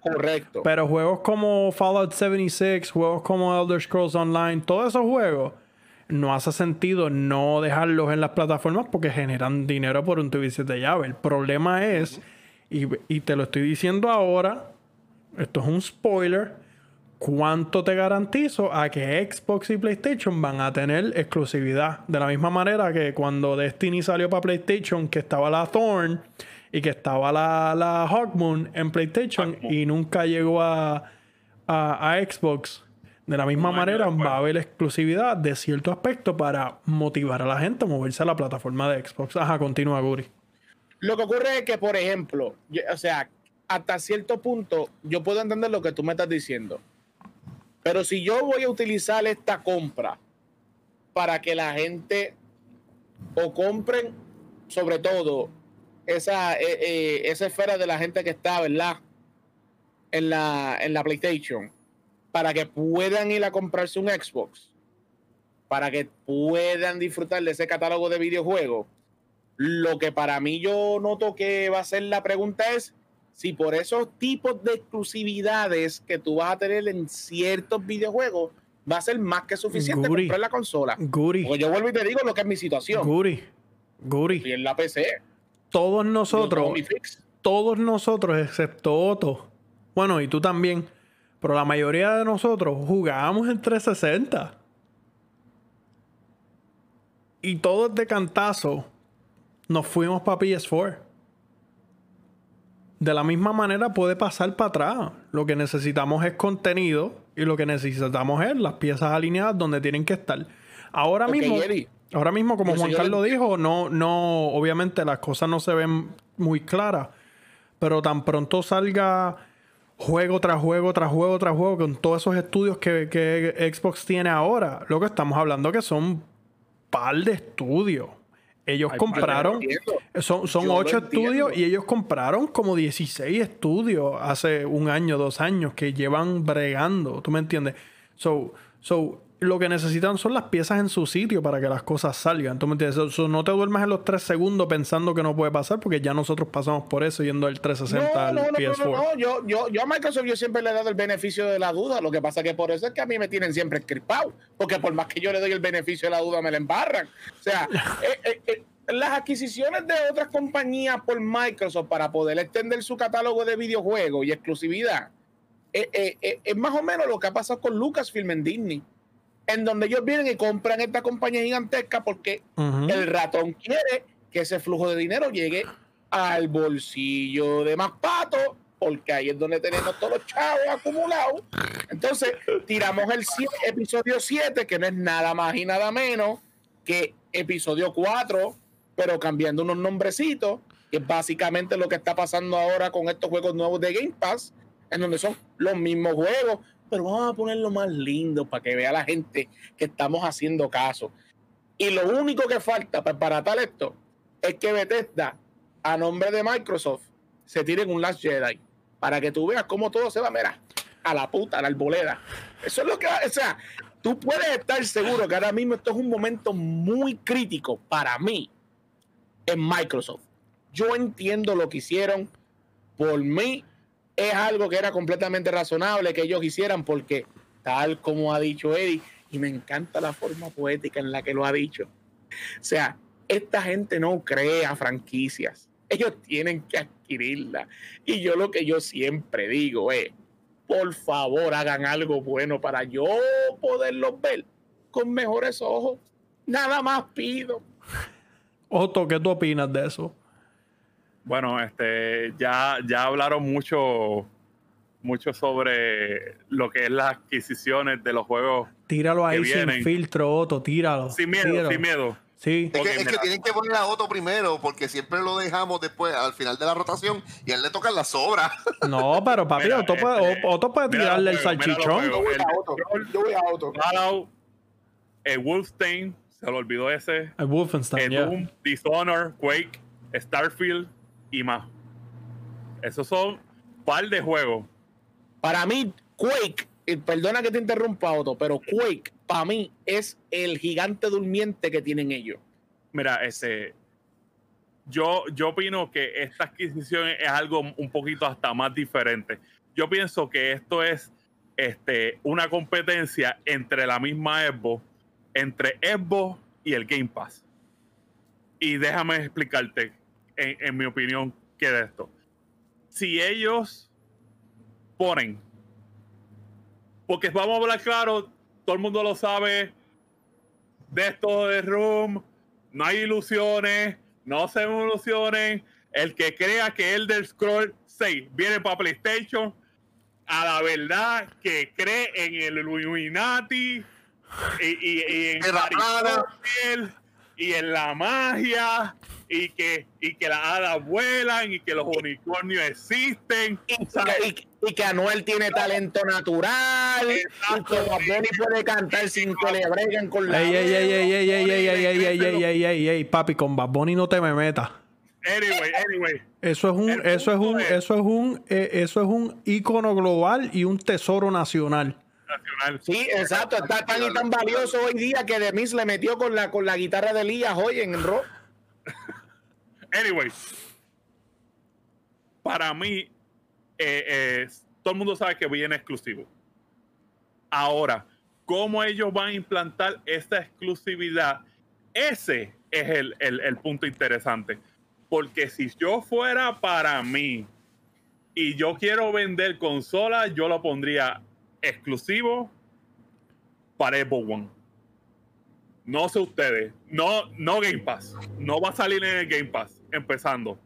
[SPEAKER 2] Correcto.
[SPEAKER 3] Pero juegos como Fallout 76, juegos como Elder Scrolls Online, todos esos juegos, no hace sentido no dejarlos en las plataformas porque generan dinero por un tubicio de llave. El problema es, y, y te lo estoy diciendo ahora, esto es un spoiler. ¿Cuánto te garantizo a que Xbox y PlayStation van a tener exclusividad? De la misma manera que cuando Destiny salió para PlayStation, que estaba la Thorn y que estaba la, la Hawkmoon en PlayStation y nunca llegó a, a, Xbox. De la misma manera, va a haber exclusividad de cierto aspecto para motivar a la gente a moverse a la plataforma de Xbox. Ajá, continúa, Guri.
[SPEAKER 2] Lo que ocurre es que, por ejemplo, o sea, hasta cierto punto yo puedo entender lo que tú me estás diciendo. Pero si yo voy a utilizar esta compra para que la gente o compren, sobre todo, esa, eh, eh, esa esfera de la gente que está, ¿verdad? En la, en la PlayStation, para que puedan ir a comprarse un Xbox, para que puedan disfrutar de ese catálogo de videojuegos. Lo que para mí yo noto que va a ser la pregunta es, si por esos tipos de exclusividades que tú vas a tener en ciertos videojuegos, va a ser más que suficiente para comprar la consola.
[SPEAKER 3] Guri.
[SPEAKER 2] Porque yo vuelvo y te digo lo que es mi situación.
[SPEAKER 3] Guri. Guri.
[SPEAKER 2] Y en la PC.
[SPEAKER 3] Todos nosotros, todos nosotros, excepto Otto, bueno, y tú también, pero la mayoría de nosotros jugábamos en 360. Y todos de cantazo nos fuimos para PS4 de la misma manera puede pasar para atrás. Lo que necesitamos es contenido y lo que necesitamos es las piezas alineadas donde tienen que estar. Ahora mismo, ahora mismo como Juan Carlos dijo, no, no, obviamente las cosas no se ven muy claras, pero tan pronto salga juego tras juego tras juego tras juego con todos esos estudios que, que Xbox tiene ahora, lo que estamos hablando que son par de estudios ellos compraron, son, son ocho estudios y ellos compraron como 16 estudios hace un año, dos años que llevan bregando, ¿tú me entiendes? So, so, lo que necesitan son las piezas en su sitio para que las cosas salgan. ¿Tú me entiendes? no te duermas en los tres segundos pensando que no puede pasar, porque ya nosotros pasamos por eso yendo del 360 al PS4.
[SPEAKER 2] No, yo, yo, yo a Microsoft yo siempre le he dado el beneficio de la duda. Lo que pasa que por eso es que a mí me tienen siempre escripado, porque por más que yo le doy el beneficio de la duda, me la embarran. O sea, eh, eh, eh, las adquisiciones de otras compañías por Microsoft para poder extender su catálogo de videojuegos y exclusividad es más o menos lo que ha pasado con Lucasfilm en Disney en donde ellos vienen y compran esta compañía gigantesca porque el ratón quiere que ese flujo de dinero llegue al bolsillo de más pato, porque ahí es donde tenemos todos los chavos acumulados. Entonces, tiramos el episodio 7, que no es nada más y nada menos que episodio 4, pero cambiando unos nombrecitos, que es básicamente lo que está pasando ahora con estos juegos nuevos de Game Pass, en donde son los mismos juegos, pero vamos a ponerlo más lindo para que vea la gente que estamos haciendo caso. Y lo único que falta para tal esto es que Bethesda, a nombre de Microsoft, se tire un Last Jedi para que tú veas cómo todo se va, mira, a la puta, a la arboleda. Eso es lo que, o sea, tú puedes estar seguro que ahora mismo esto es un momento muy crítico para mí en Microsoft. Yo entiendo lo que hicieron. Por mí es algo que era completamente razonable que ellos hicieran porque tal como ha dicho Eddie, y me encanta la forma poética en la que lo ha dicho. O sea, esta gente no crea franquicias. Ellos tienen que adquirirla. Y yo lo que yo siempre digo es, por favor, hagan algo bueno para yo poderlos ver con mejores ojos. Nada más pido.
[SPEAKER 3] Otto, ¿qué tú opinas de eso?
[SPEAKER 1] Bueno, este, ya, ya hablaron mucho, mucho sobre lo que es las adquisiciones de los juegos.
[SPEAKER 3] Tíralo ahí sin filtro, Otto, tíralo.
[SPEAKER 1] Sin miedo, sin miedo.
[SPEAKER 3] Sí.
[SPEAKER 4] Es, que, tienen que poner a Otto primero, porque siempre lo dejamos después, al final de la rotación, y a él le tocan las sobras.
[SPEAKER 3] No, pero papi, Otto, puede, este, Otto, puede, tirarle el salchichón. Yo voy a Otto.
[SPEAKER 1] Yo voy a Otto. el Wolfstein, se lo olvidó ese.
[SPEAKER 3] El Wolfenstein,
[SPEAKER 1] el Doom, Dishonor, Quake, Starfield y más. Esos son par de juegos.
[SPEAKER 2] Para mí, Quake, eh, perdona que te interrumpa, Otto, pero Quake para mí es el gigante durmiente que tienen ellos.
[SPEAKER 1] Mira, ese, yo, yo opino que esta adquisición es algo un poquito hasta más diferente. Yo pienso que esto es este, una competencia entre la misma Xbox, entre Xbox y el Game Pass. Y déjame explicarte en, mi opinión, que de esto. Si ellos ponen, porque vamos a hablar claro, todo el mundo lo sabe, de esto de Room, no hay ilusiones, no se ilusionen. El que crea que el del Scroll 6 viene para PlayStation, a la verdad que cree en el Illuminati y, y, y en y en la magia y que, y que las hadas vuelan y que los unicornios existen.
[SPEAKER 2] Y, que, Anuel tiene talento natural y que Bad puede cantar sin que le breguen con la.
[SPEAKER 3] Ey, ey, ey, ey, ey, ey, ey, ey, ey, ey, ey, ey, papi, con Bad no te me metas.
[SPEAKER 1] Anyway, anyway.
[SPEAKER 3] Eso es un, eso es un, eso es un, eso es un ícono global y un tesoro nacional.
[SPEAKER 2] Sí, exacto. Está tan y tan valioso hoy día que Demis le metió con la, con la guitarra de Elías hoy en el rock.
[SPEAKER 1] Anyway, para mí, eh, todo el mundo sabe que viene exclusivo. Ahora, ¿cómo ellos van a implantar esta exclusividad? Ese es el, el punto interesante. Porque si yo fuera para mí y yo quiero vender consolas, yo lo pondría exclusivo para Xbox One. No sé ustedes, no, no Game Pass, no va a salir en el Game Pass, empezando.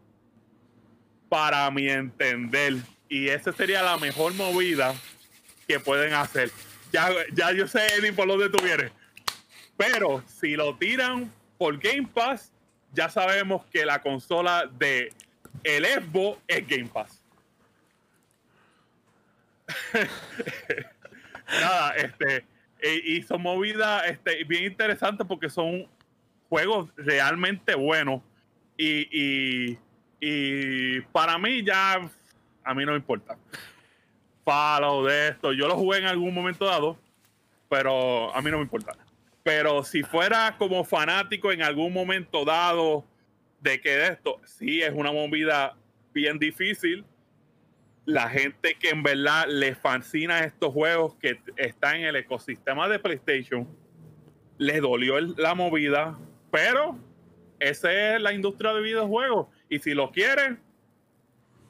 [SPEAKER 1] Para mi entender, y esa sería la mejor movida que pueden hacer. Ya, ya yo sé, Eddie, por dónde tú vienes. Pero si lo tiran por Game Pass, ya sabemos que la consola de el Xbox es Game Pass. Nada, este, e, y son movidas este, bien interesantes porque son juegos realmente buenos. Y, y, para mí ya, a mí no me importa. Follow de esto, yo lo jugué en algún momento dado, pero a mí no me importa. Pero si fuera como fanático en algún momento dado de que de esto, sí es una movida bien difícil la gente que en verdad le fascina estos juegos que están en el ecosistema de PlayStation, les dolió la movida, pero esa es la industria de videojuegos. Y si lo quieren,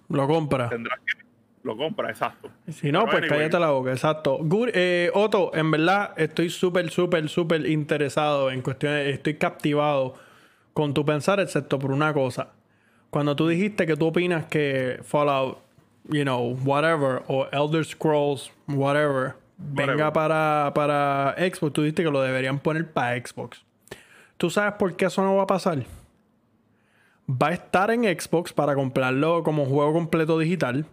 [SPEAKER 3] lo compra.
[SPEAKER 1] Tendrá que lo compra, exacto.
[SPEAKER 3] Si no, pues cállate la boca, exacto. Eh, Otto, en verdad estoy súper, súper, súper interesado en cuestiones, estoy captivado con tu pensar, excepto por una cosa. Cuando tú dijiste que tú opinas que Fallout you know, whatever, o Elder Scrolls, whatever, venga para, para Xbox, tú dijiste que lo deberían poner para Xbox. ¿Tú sabes por qué eso no va a pasar? Va a estar en Xbox para comprarlo como juego completo digital.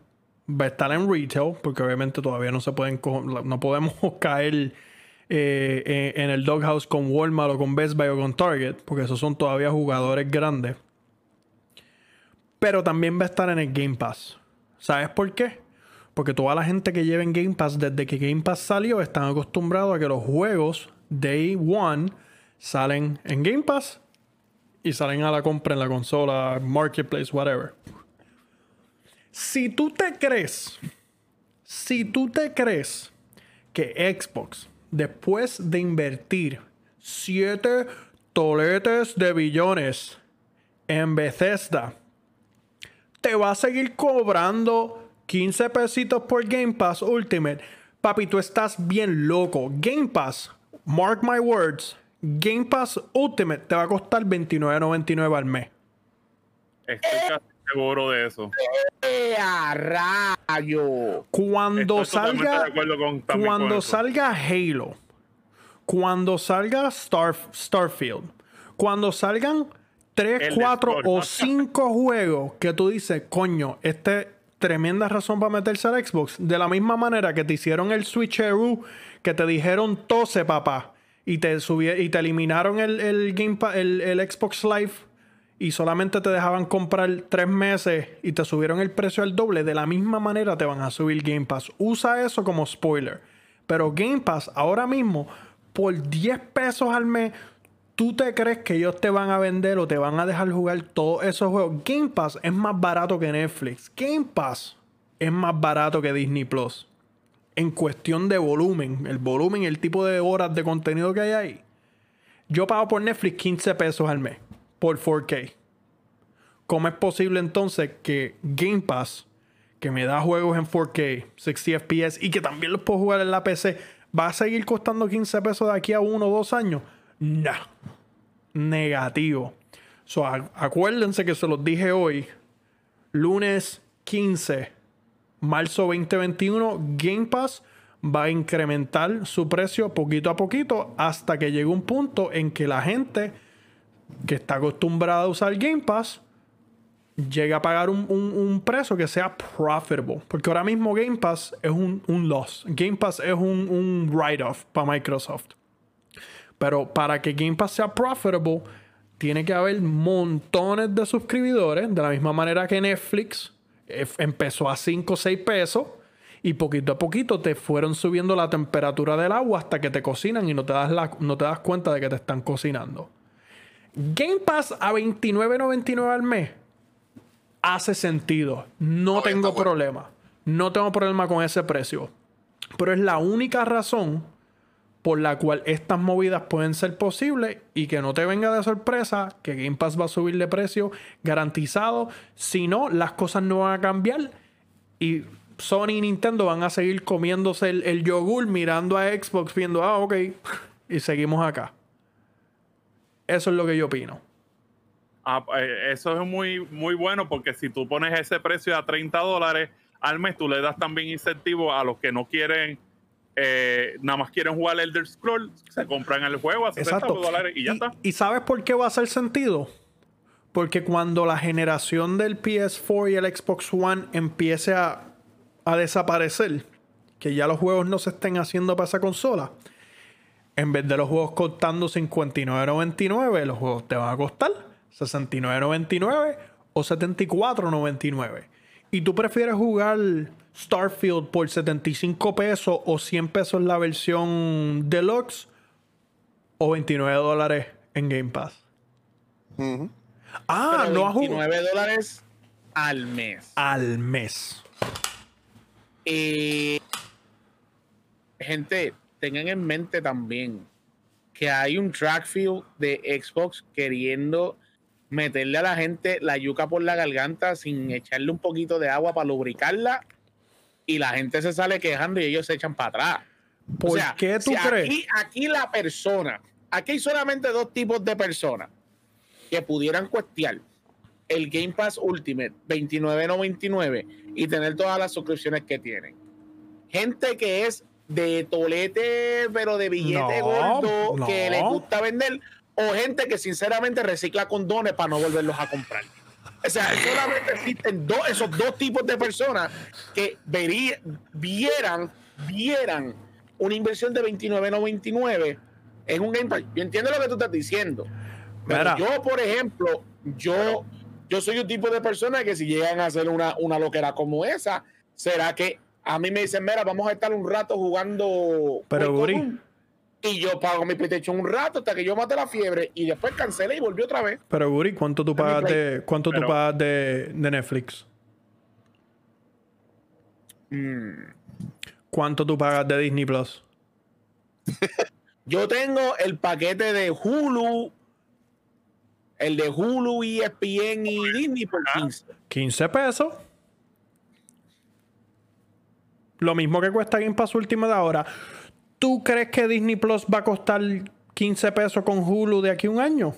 [SPEAKER 3] va a estar en retail, porque obviamente todavía no se pueden no podemos caer eh, en el doghouse con Walmart o con Best Buy o con Target, porque esos son todavía jugadores grandes. Pero también va a estar en el Game Pass. ¿Sabes por qué? Porque toda la gente que lleva en Game Pass desde que Game Pass salió están acostumbrados a que los juegos Day One salen en Game Pass y salen a la compra en la consola, Marketplace, whatever. Si tú te crees, si tú te crees que Xbox, después de invertir 7 toletes de billones en Bethesda, te va a seguir cobrando 15 pesitos por Game Pass Ultimate. Papi, tú estás bien loco. Game Pass, mark my words, Game Pass Ultimate te va a costar $29.99 al mes.
[SPEAKER 1] Estoy casi seguro de eso.
[SPEAKER 2] ¡Eh, rayo!
[SPEAKER 3] Cuando salga, cuando salga Halo, cuando salga Star, Starfield, cuando salgan 3, 4 o 5 juegos que tú dices, coño, este tremenda razón para meterse al Xbox. De la misma manera que te hicieron el Switcheroo, que te dijeron tose, papá, y te, y te eliminaron el, el, el, el Xbox Live y solamente te dejaban comprar tres meses y te subieron el precio al doble, de la misma manera te van a subir Game Pass. Usa eso como spoiler. Pero Game Pass ahora mismo, por 10 pesos al mes, ¿tú te crees que ellos te van a vender o te van a dejar jugar todos esos juegos? Game Pass es más barato que Netflix. Game Pass es más barato que Disney Plus. En cuestión de volumen, el volumen el tipo de horas de contenido que hay ahí. Yo pago por Netflix 15 pesos al mes por 4K. ¿Cómo es posible entonces que Game Pass, que me da juegos en 4K, 60 FPS y que también los puedo jugar en la PC, va a seguir costando 15 pesos de aquí a uno o dos años? No. Negativo. So, acuérdense que se los dije hoy. Lunes 15, marzo 2021, Game Pass va a incrementar su precio poquito a poquito hasta que llegue un punto en que la gente que está acostumbrada a usar Game Pass llegue a pagar un, precio que sea profitable. Porque ahora mismo Game Pass es un, un loss. Game Pass es un, un write-off para Microsoft. Pero para que Game Pass sea profitable, tiene que haber montones de suscriptores, de la misma manera que Netflix empezó a 5 o 6 pesos y poquito a poquito te fueron subiendo la temperatura del agua hasta que te cocinan y no te das, no te das cuenta de que te están cocinando. Game Pass a $29.99 al mes hace sentido. No tengo problema. No tengo problema con ese precio. Pero es la única razón por la cual estas movidas pueden ser posibles y que no te venga de sorpresa que Game Pass va a subir de precio garantizado. Si no, las cosas no van a cambiar y Sony y Nintendo van a seguir comiéndose el, yogur mirando a Xbox viendo, ah, ok, y seguimos acá. Eso es lo que yo opino.
[SPEAKER 1] Ah, eh, eso es muy, muy bueno porque si tú pones ese precio a 30 dólares al mes, tú le das también incentivo a los que no quieren eh, nada más quieren jugar Elder Scroll, se compran el juego a 60 dólares y ya está.
[SPEAKER 3] ¿Y sabes por qué va a hacer sentido? Porque cuando la generación del PS4 y el Xbox One empiece a, desaparecer, que ya los juegos no se estén haciendo para esa consola, en vez de los juegos costando 59.99, los juegos te van a costar 69.99 o 74.99. Y tú prefieres jugar Starfield por 75 pesos o 100 pesos la versión deluxe o 29 dólares en Game Pass.
[SPEAKER 2] Ah, no 29 dólares al mes.
[SPEAKER 3] Al mes.
[SPEAKER 2] Eh, gente, tengan en mente también que hay un trackfield de Xbox queriendo meterle a la gente la yuca por la garganta sin echarle un poquito de agua para lubricarla y la gente se sale quejando y ellos se echan para atrás.
[SPEAKER 3] ¿Por qué tú crees?
[SPEAKER 2] Aquí, aquí la persona, aquí hay solamente dos tipos de personas que pudieran cuestionar el Game Pass Ultimate 29.99 y tener todas las suscripciones que tienen. Gente que es de tolete, pero de billete gordo, que le gusta vender, o gente que sinceramente recicla condones para no volverlos a comprar. O sea, solamente existen dos, esos dos tipos de personas que verían, vieran, vieran una inversión de 29.99 en un Game Pass. Yo entiendo lo que tú estás diciendo. Pero yo, por ejemplo, yo, yo soy un tipo de persona que si llegan a hacer una, una loquera como esa, será que a mí me dicen, mira, vamos a estar un rato jugando.
[SPEAKER 3] Pero, Guri.
[SPEAKER 2] Y yo pago mi PlayStation un rato hasta que yo mate la fiebre y después cancelé y volví otra vez.
[SPEAKER 3] Pero, Guri, ¿cuánto tú pagas, de, ¿cuánto tú pagas de, de Netflix? Mm. ¿Cuánto tú pagas de Disney Plus?
[SPEAKER 2] yo tengo el paquete de Hulu, el de Hulu, ESPN y Disney por 15.
[SPEAKER 3] 15 pesos. Lo mismo que cuesta Game Pass última de ahora. ¿Tú crees que Disney Plus va a costar 15 pesos con Hulu de aquí a un año?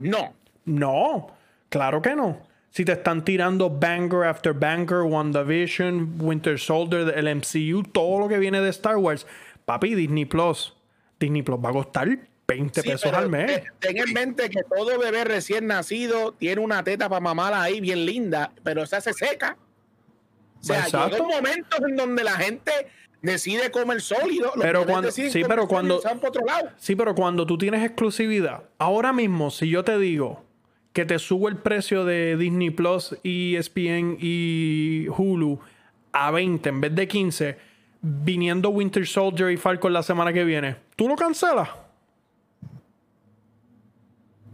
[SPEAKER 2] No.
[SPEAKER 3] No, claro que no. Si te están tirando banger after banger, WandaVision, Winter Soldier, el MCU, todo lo que viene de Star Wars, papi, Disney Plus. Disney Plus va a costar 20 pesos al mes.
[SPEAKER 2] Ten en mente que todo bebé recién nacido tiene una teta para mamar ahí bien linda, pero se hace seca. O sea, Exacto. llega un momento en donde la gente decide comer sólido.
[SPEAKER 3] Pero cuando, sí, pero cuando, sí, pero cuando tú tienes exclusividad, ahora mismo, si yo te digo que te subo el precio de Disney Plus, ESPN y Hulu a 20 en vez de 15, viniendo Winter Soldier y Falcon la semana que viene, ¿tú lo cancelas?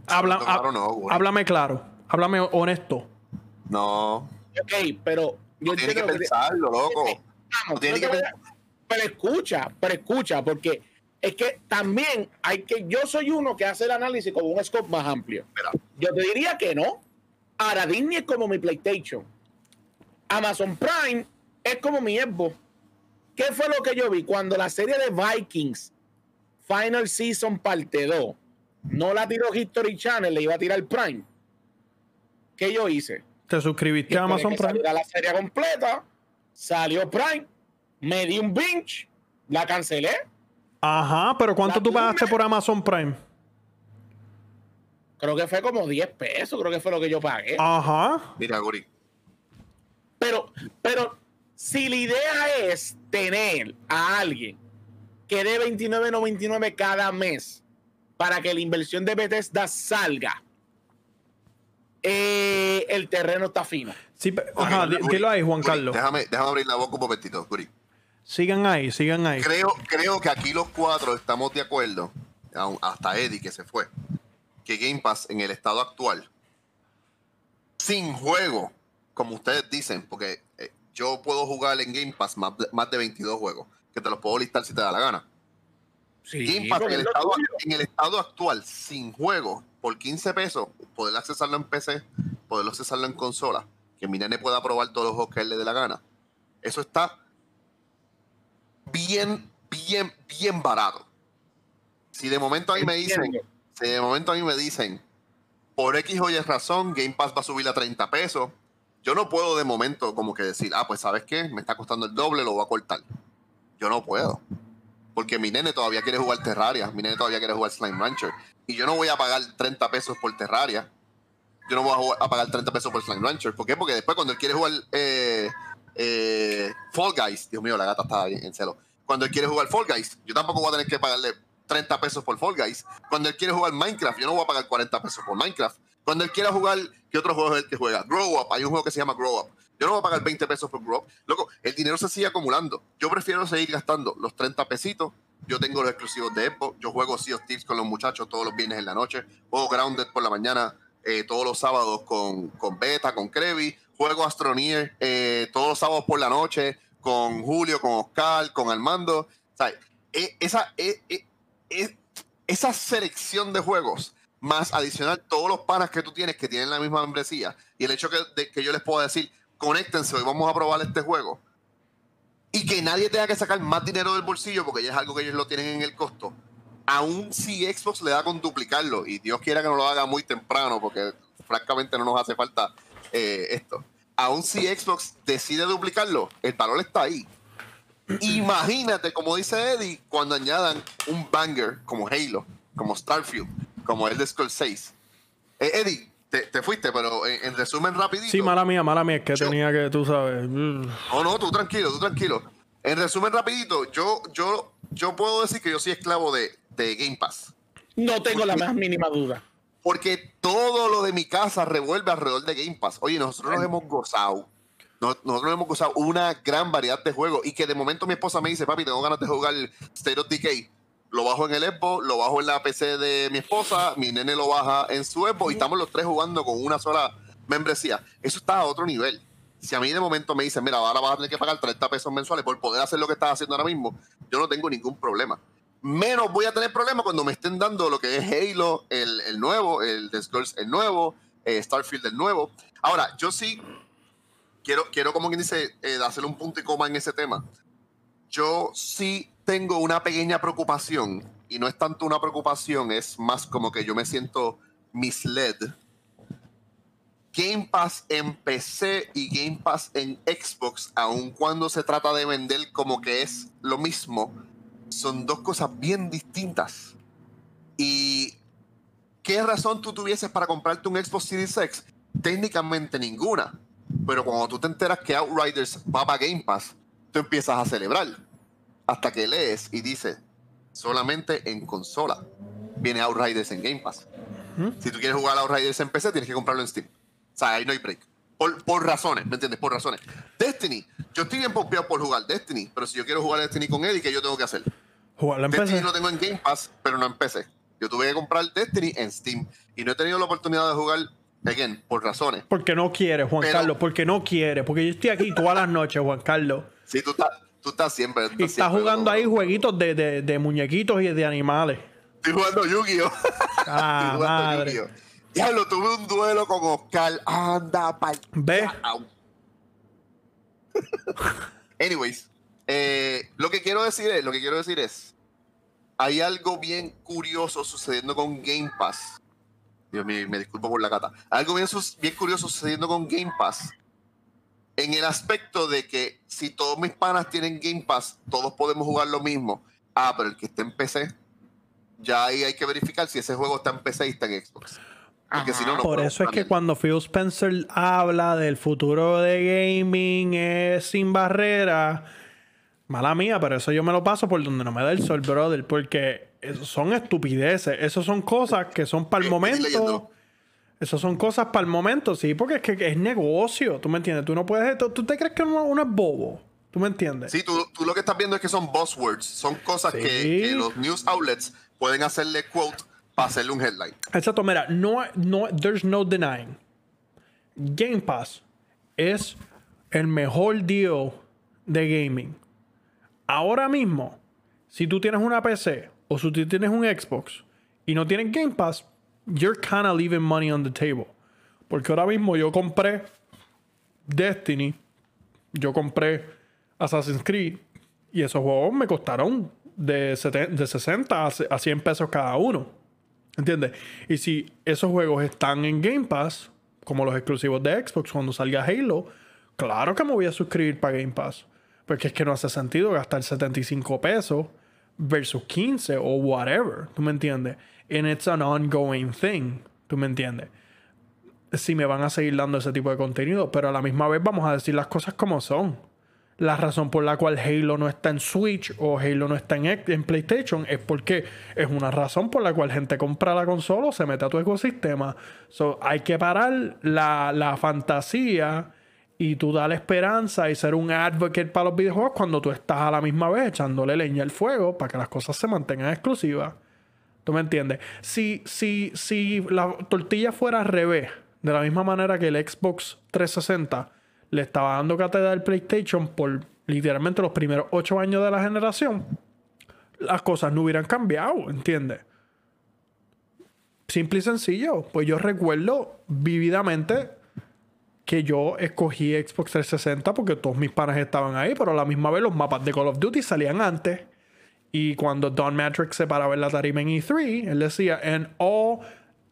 [SPEAKER 3] Habla, háblame claro, háblame honesto.
[SPEAKER 4] No.
[SPEAKER 2] Ok, pero
[SPEAKER 4] yo tiene que pensarlo, loco.
[SPEAKER 2] tiene que Pero escucha, pero escucha, porque es que también hay que, yo soy uno que hace el análisis con un scope más amplio. Yo te diría que no. Ahora Disney es como mi PlayStation. Amazon Prime es como mi Xbox. ¿Qué fue lo que yo vi? Cuando la serie de Vikings, Final Season parte 2, no la tiró History Channel, le iba a tirar Prime. ¿Qué yo hice?
[SPEAKER 3] ¿Te suscribiste a Amazon Prime?
[SPEAKER 2] La serie completa, salió Prime, me di un binge, la cancelé.
[SPEAKER 3] Ajá, pero ¿cuánto tú pagaste por Amazon Prime?
[SPEAKER 2] Creo que fue como 10 pesos, creo que fue lo que yo pagué.
[SPEAKER 3] Ajá.
[SPEAKER 4] Mira, Guri.
[SPEAKER 2] Pero, pero, si la idea es tener a alguien que dé 29.99 cada mes para que la inversión de Bethesda salga, eh, el terreno está fino.
[SPEAKER 3] Sí, ajá, dilo ahí, Juan Carlos.
[SPEAKER 4] Déjame, déjame abrir la boca un momentito, Guri.
[SPEAKER 3] Sigan ahí, sigan ahí.
[SPEAKER 4] Creo, creo que aquí los cuatro estamos de acuerdo, hasta Eddie que se fue, que Game Pass en el estado actual, sin juego, como ustedes dicen, porque eh, yo puedo jugar en Game Pass más de, más de 22 juegos, que te los puedo listar si te da la gana. Game Pass en el, estado, en el estado actual, sin juego, por 15 pesos, poder accesarlo en PC, poder accesarlo en consola, que mi nene pueda probar todos los juegos que él le dé la gana. Eso está bien, bien, bien barato. Si de momento a mí me dicen, si de momento a mí me dicen, por X o Y razón, Game Pass va a subir a 30 pesos, yo no puedo de momento como que decir, ah, pues sabes qué, me está costando el doble, lo voy a cortar. Yo no puedo. Porque mi nene todavía quiere jugar Terraria, mi nene todavía quiere jugar Slime Rancher. Y yo no voy a pagar 30 pesos por Terraria. Yo no voy a, pagar 30 pesos por Slime Rancher. ¿Por qué? Porque después cuando él quiere jugar eh, eh, Fall Guys, Dios mío, la gata está en celo. Cuando él quiere jugar Fall Guys, yo tampoco voy a tener que pagarle 30 pesos por Fall Guys. Cuando él quiere jugar Minecraft, yo no voy a pagar 40 pesos por Minecraft. Cuando él quiera jugar, ¿qué otro juego es el que juega? Grow Up, hay un juego que se llama Grow Up. Yo no voy a pagar 20 pesos por Grow Up. Loco, el dinero se sigue acumulando. Yo prefiero seguir gastando los 30 pesitos yo tengo los exclusivos de Xbox. Yo juego Sea of Thieves con los muchachos todos los viernes en la noche. Juego Grounded por la mañana eh, todos los sábados con, con Beta, con Crevi. Juego Astroneer eh, todos los sábados por la noche con Julio, con Oscar, con Armando. O e, esa, e, e, esa selección de juegos, más adicional todos los panas que tú tienes que tienen la misma membresía, y el hecho que, de, que yo les puedo decir, conéctense y vamos a probar este juego y que nadie tenga que sacar más dinero del bolsillo porque ya es algo que ellos lo tienen en el costo. Aún si Xbox le da con duplicarlo, y Dios quiera que no lo haga muy temprano porque francamente no nos hace falta eh, esto. Aún si Xbox decide duplicarlo, el valor está ahí. Imagínate, como dice Eddie, cuando añadan un banger como Halo, como Starfield, como el de Skull 6. Eh, Eddie, te, fuiste, pero en, resumen rapidito.
[SPEAKER 3] Sí, mala mía, mala mía, es que tenía que, tú sabes.
[SPEAKER 4] No, no, tú tranquilo, tú tranquilo. En resumen rapidito, yo, yo, yo puedo decir que yo soy esclavo de, de Game Pass.
[SPEAKER 2] No tengo la más mínima duda.
[SPEAKER 4] Porque todo lo de mi casa revuelve alrededor de Game Pass. Oye, nosotros nos hemos gozado. Nosotros nos hemos gozado una gran variedad de juegos. Y que de momento mi esposa me dice, papi, tengo ganas de jugar State of Decay lo bajo en el Xbox, lo bajo en la PC de mi esposa, mi nene lo baja en su Xbox y estamos los tres jugando con una sola membresía. Eso está a otro nivel. Si a mí de momento me dicen, mira, ahora vas a tener que pagar 30 pesos mensuales por poder hacer lo que estás haciendo ahora mismo, yo no tengo ningún problema. Menos voy a tener problemas cuando me estén dando lo que es Halo, el, nuevo, el The Scrolls, el nuevo, eh, Starfield, el nuevo. Ahora, yo sí quiero, quiero como quien dice, eh, hacerle un punto y coma en ese tema. Yo sí tengo una pequeña preocupación, y no es tanto una preocupación, es más como que yo me siento misled. Game Pass en PC y Game Pass en Xbox, aun cuando se trata de vender como que es lo mismo, son dos cosas bien distintas. ¿Y qué razón tú tuvieses para comprarte un Xbox Series X? Técnicamente ninguna. Pero cuando tú te enteras que Outriders va para Game Pass, tú empiezas a celebrar hasta que lees y dice solamente en consola. Viene Outriders en Game Pass. Si tú quieres jugar Outriders en PC, tienes que comprarlo en Steam. O sea, ahí no hay break. Por, razones, ¿me entiendes? Por razones. Destiny. Yo estoy bien pompeado por jugar Destiny, pero si yo quiero jugar Destiny con Eddie, ¿qué yo tengo que hacer?
[SPEAKER 3] Jugarlo en
[SPEAKER 4] Destiny lo tengo en Game Pass, pero no en PC. Yo tuve que comprar Destiny en Steam y no he tenido la oportunidad de jugar, again, por razones.
[SPEAKER 3] Porque no quiere, Juan Carlos, porque no quiere. Porque yo estoy aquí todas las noches, Juan Carlos.
[SPEAKER 4] Sí, tú estás, Tú estás siempre.
[SPEAKER 3] y estás jugando ahí jueguitos de, de, de, muñequitos y de animales.
[SPEAKER 4] Estoy jugando Yu-Gi-Oh!
[SPEAKER 3] Ah, madre.
[SPEAKER 4] Diablo, tuve un duelo con Oscar. Anda, pal.
[SPEAKER 3] Ve.
[SPEAKER 4] Anyways, eh, lo que quiero decir es, lo que quiero decir es, hay algo bien curioso sucediendo con Game Pass. Dios mío, me disculpo por la cata. Algo bien, bien curioso sucediendo con Game Pass en el aspecto de que si todos mis panas tienen Game Pass, todos podemos jugar lo mismo. Ah, pero el que esté en PC, ya ahí hay que verificar si ese juego está en PC y está en Xbox. Porque si no,
[SPEAKER 3] Por eso es que cuando Phil Spencer habla del futuro de gaming es sin barrera, mala mía, pero eso yo me lo paso por donde no me da el sol, brother, porque son estupideces. Esas son cosas que son para el momento. Esas son cosas para el momento, sí, porque es que es negocio, ¿tú me entiendes? Tú no puedes... ¿Tú, te crees que uno, es bobo? ¿Tú me entiendes?
[SPEAKER 4] Sí, tú, tú, lo que estás viendo es que son buzzwords, son cosas que, los news outlets pueden hacerle quote para hacerle un headline.
[SPEAKER 3] Exacto, mira, no, no, there's no denying. Game Pass es el mejor deal de gaming. Ahora mismo, si tú tienes una PC o si tú tienes un Xbox y no tienes Game Pass, you're kind of leaving money on the table. Porque ahora mismo yo compré Destiny, yo compré Assassin's Creed y esos juegos me costaron de, de 60 a 100 pesos cada uno. ¿Entiendes? Y si esos juegos están en Game Pass, como los exclusivos de Xbox, cuando salga Halo, claro que me voy a suscribir para Game Pass. Porque es que no hace sentido gastar 75 pesos versus 15 o whatever. ¿Tú me entiendes? And it's an ongoing thing. ¿Tú me entiendes? Si me van a seguir dando ese tipo de contenido, pero a la misma vez vamos a decir las cosas como son. La razón por la cual Halo no está en Switch o Halo no está en, en PlayStation es porque es una razón por la cual gente compra la consola o se mete a tu ecosistema. So, hay que parar la, la fantasía y tú dar esperanza y ser un advocate para los videojuegos cuando tú estás a la misma vez echándole leña al fuego para que las cosas se mantengan exclusivas. ¿Tú me entiendes? Si, si, si la tortilla fuera al revés, de la misma manera que el Xbox 360 le estaba dando cátedra al PlayStation por literalmente los primeros ocho años de la generación, las cosas no hubieran cambiado, ¿entiendes? Simple y sencillo. Pues yo recuerdo vividamente que yo escogí Xbox 360 porque todos mis panes estaban ahí, pero a la misma vez los mapas de Call of Duty salían antes. Y cuando Don Matrix se paraba en la tarima en E3, él decía, and all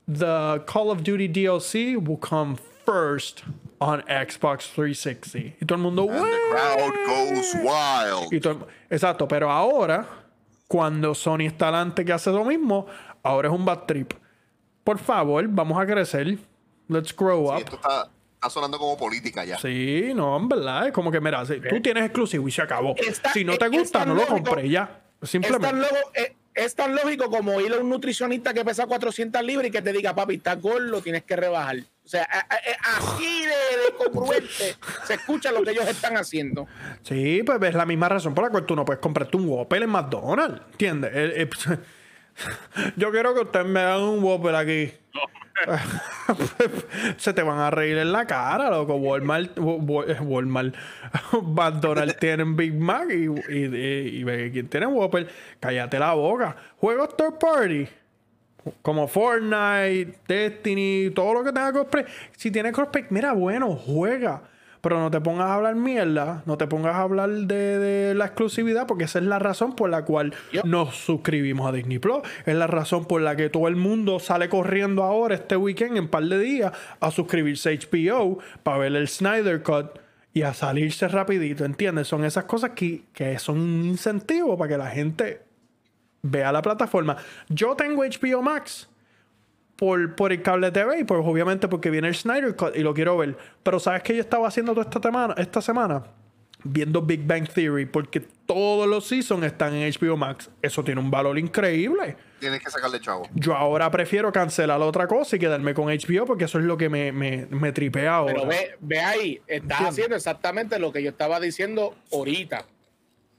[SPEAKER 3] the Call of Duty DLC will come first on Xbox 360. Y todo el mundo,
[SPEAKER 4] And the crowd goes wild.
[SPEAKER 3] exacto, pero ahora, cuando Sony está delante que hace lo mismo, ahora es un bad trip. Por favor, vamos a crecer. Let's grow up.
[SPEAKER 4] esto está, sonando como política ya.
[SPEAKER 3] Sí, no, en verdad. Es como que, mira, si tú tienes exclusivo y se acabó. si no te gusta, no lo compré ya. Simplemente.
[SPEAKER 2] Eh, es tan lógico como ir a un nutricionista que pesa 400 libras y que te diga, papi, estás gordo, tienes que rebajar. O sea, así de, congruente se escucha lo que ellos están haciendo.
[SPEAKER 3] Sí, pues es la misma razón por la cual tú no puedes comprarte un Whopper en McDonald's, ¿entiendes? yo quiero que ustedes me hagan un Whopper aquí. se te van a reír en la cara, loco. Walmart, Walmart, McDonald's tienen Big Mac y, y, y, quien tiene Whopper. Cállate la boca. Juegos third party. Como Fortnite, Destiny, todo lo que tenga crossplay. Si tiene crossplay, mira, bueno, juega. Pero no te pongas a hablar mierda, no te pongas a hablar de, la exclusividad, porque esa es la razón por la cual nos suscribimos a Disney Plus. Es la razón por la que todo el mundo sale corriendo ahora este weekend, en un par de días, a suscribirse a HBO para ver el Snyder Cut y a salirse rapidito, ¿entiendes? Son esas cosas que, que son un incentivo para que la gente vea la plataforma. Yo tengo HBO Max por, por el cable TV y pues obviamente porque viene el Snyder Cut y lo quiero ver. Pero ¿sabes qué yo estaba haciendo toda esta semana? Esta semana? Viendo Big Bang Theory porque todos los seasons están en HBO Max. Eso tiene un valor increíble.
[SPEAKER 4] Tienes que sacarle chavo.
[SPEAKER 3] Yo ahora prefiero cancelar la otra cosa y quedarme con HBO porque eso es lo que me, me, me tripea ahora.
[SPEAKER 2] Pero ve, ve ahí, estás haciendo exactamente lo que yo estaba diciendo ahorita.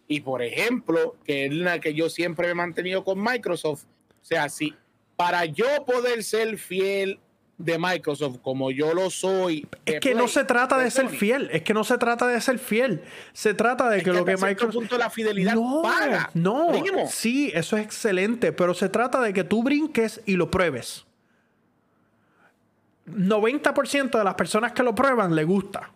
[SPEAKER 2] Y por ejemplo, que es la que yo siempre me he mantenido con Microsoft. O sea, si para yo poder ser fiel de Microsoft como yo lo soy.
[SPEAKER 3] Es que no se trata de ser fiel, es que no se trata de ser fiel. Se trata de que, lo que Microsoft.
[SPEAKER 2] Punto la fidelidad
[SPEAKER 3] no,
[SPEAKER 2] paga.
[SPEAKER 3] No, sí, eso es excelente, pero se trata de que tú brinques y lo pruebes. 90% de las personas que lo prueban le gusta.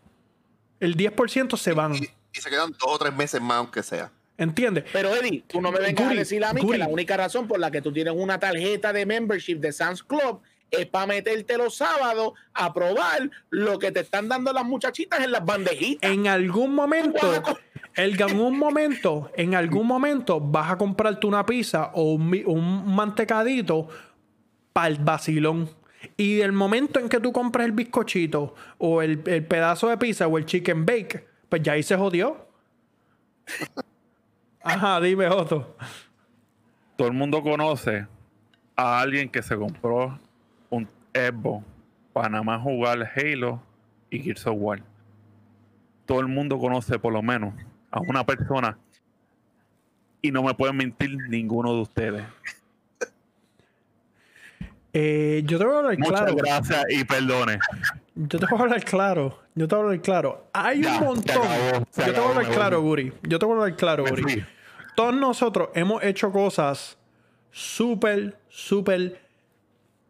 [SPEAKER 3] El 10% se van.
[SPEAKER 4] Y, y, se quedan dos o tres meses más, aunque sea.
[SPEAKER 3] ¿Entiendes?
[SPEAKER 2] Pero Eddie, tú no me vengas a decir a mí que la única razón por la que tú tienes una tarjeta de membership de Sam's Club es para meterte los sábados a probar lo que te están dando las muchachitas en las bandejitas.
[SPEAKER 3] En algún momento, en algún momento, en algún momento vas a comprarte una pizza o un, mantecadito para el vacilón. Y el momento en que tú compras el bizcochito o el, el pedazo de pizza o el chicken bake, pues ya ahí se jodió. Ajá, dime Otto.
[SPEAKER 1] Todo el mundo conoce a alguien que se compró un Xbox para nada más jugar Halo y Gears of War. Todo el mundo conoce por lo menos a una persona y no me pueden mentir ninguno de ustedes.
[SPEAKER 3] Eh, yo te voy a hablar
[SPEAKER 1] Muchas
[SPEAKER 3] claro.
[SPEAKER 1] gracias y perdone.
[SPEAKER 3] Yo te voy a hablar claro. Yo te voy a hablar claro. Hay un montón. yo te voy a hablar claro, Guri. Yo te voy a hablar claro, Guri todos nosotros hemos hecho cosas súper, súper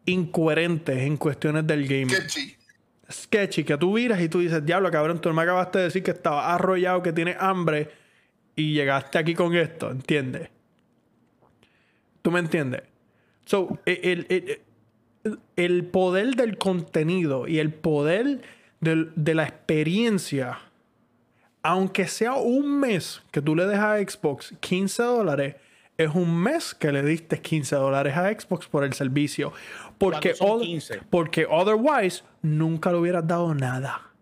[SPEAKER 3] incoherentes en cuestiones del gaming.
[SPEAKER 4] Sketchy.
[SPEAKER 3] Sketchy, que tú miras y tú dices, diablo, cabrón, tú me acabaste de decir que estaba arrollado, que tienes hambre y llegaste aquí con esto, ¿entiendes? ¿Tú me entiendes? So, el, el, poder del contenido y el poder de la experiencia aunque sea un mes que tú le dejas a Xbox 15 dólares, es un mes que le diste 15 dólares a Xbox por el servicio. Porque, porque otherwise nunca le hubieras dado nada.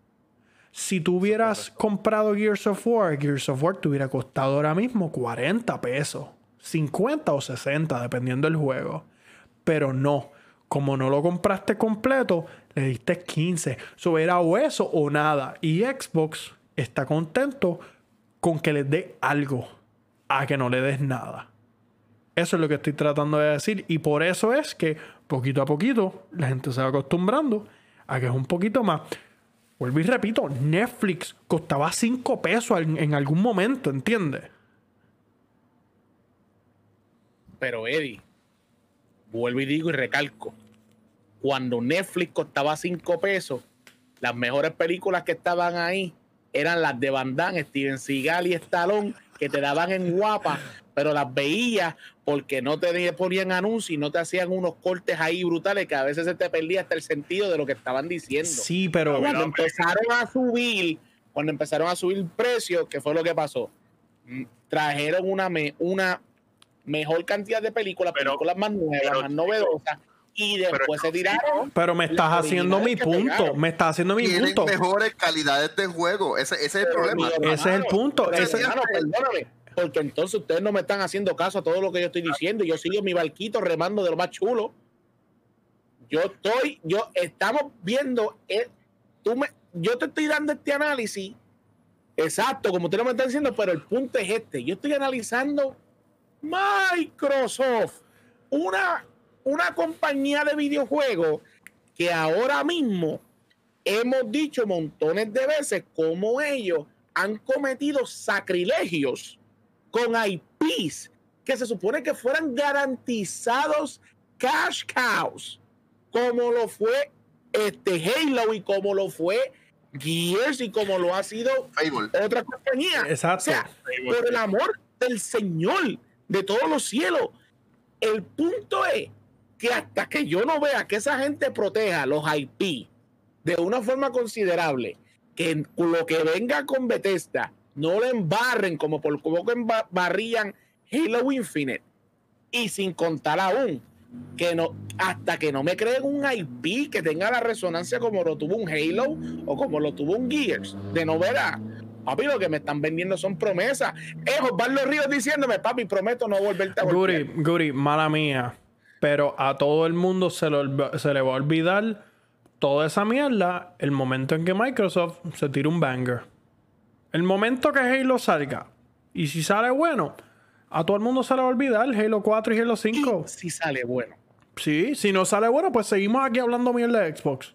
[SPEAKER 3] Si tú hubieras comprado Gears of War, Gears of War te hubiera costado ahora mismo 40 pesos, 50 o 60, dependiendo del juego. Pero no, como no lo compraste completo, le diste 15. Eso era o eso o nada. Y Xbox está contento con que le dé algo, a que no le des nada. Eso es lo que estoy tratando de decir. Y por eso es que poquito a poquito la gente se va acostumbrando a que es un poquito más. Vuelvo y repito, Netflix costaba 5 pesos en, algún momento, ¿entiendes?
[SPEAKER 2] Pero Eddie, vuelvo y digo y recalco, cuando Netflix costaba 5 pesos, las mejores películas que estaban ahí eran las de Van Damme, Steven Seagal y Stallone, que te daban en guapa, pero las veías porque no te ponían anuncios y no te hacían unos cortes ahí brutales que a veces se te perdía hasta el sentido de lo que estaban diciendo.
[SPEAKER 3] Sí, pero
[SPEAKER 2] cuando empezaron a subir, cuando empezaron a subir precios, ¿qué fue lo que pasó? Mm, trajeron una, una mejor cantidad de películas, películas más nuevas, más novedosas, y después se tiraron.
[SPEAKER 3] Pero me estás haciendo mi punto. Me estás haciendo mi
[SPEAKER 4] Tienen
[SPEAKER 3] punto.
[SPEAKER 4] mejores calidades de juego. Ese, ese es el problema.
[SPEAKER 3] ese es el punto. Ese,
[SPEAKER 2] perdóname, porque entonces ustedes no me están haciendo caso a todo lo que yo estoy diciendo. Yo sigo mi barquito remando de lo más chulo. Yo estoy, yo estamos viendo, eh, tú me, yo te estoy dando este análisis, exacto, como usted lo me está diciendo, pero el punto es este. Yo estoy analizando Microsoft, una una compañía de videojuegos que ahora mismo hemos dicho montones de veces cómo ellos han cometido sacrilegios con IPs que se supone que fueran garantizados cash cows, como lo fue este Halo y como lo fue Gears y como lo ha sido otra compañía.
[SPEAKER 3] Exacto.
[SPEAKER 2] O sea, por el amor del Señor de todos los cielos, el punto es que hasta que yo no vea que esa gente proteja los IP de una forma considerable, que lo que venga con Bethesda no le embarren como por que embarrían Halo Infinite. Y sin contar aún que no hasta que no me creen un IP que tenga la resonancia como lo tuvo un Halo o como lo tuvo un Gears de novedad. Papi lo que me están vendiendo son promesas. Es Osvaldo Ríos diciéndome papi prometo no volverte a
[SPEAKER 3] volver Guri, Guri, mala mía pero a todo el mundo se, se le va a olvidar toda esa mierda el momento en que Microsoft se tira un banger. El momento que Halo salga. Y si sale bueno, a todo el mundo se le va a olvidar Halo 4 y Halo 5.
[SPEAKER 2] si sale bueno.
[SPEAKER 3] Sí, si no sale bueno, pues seguimos aquí hablando mierda de Xbox.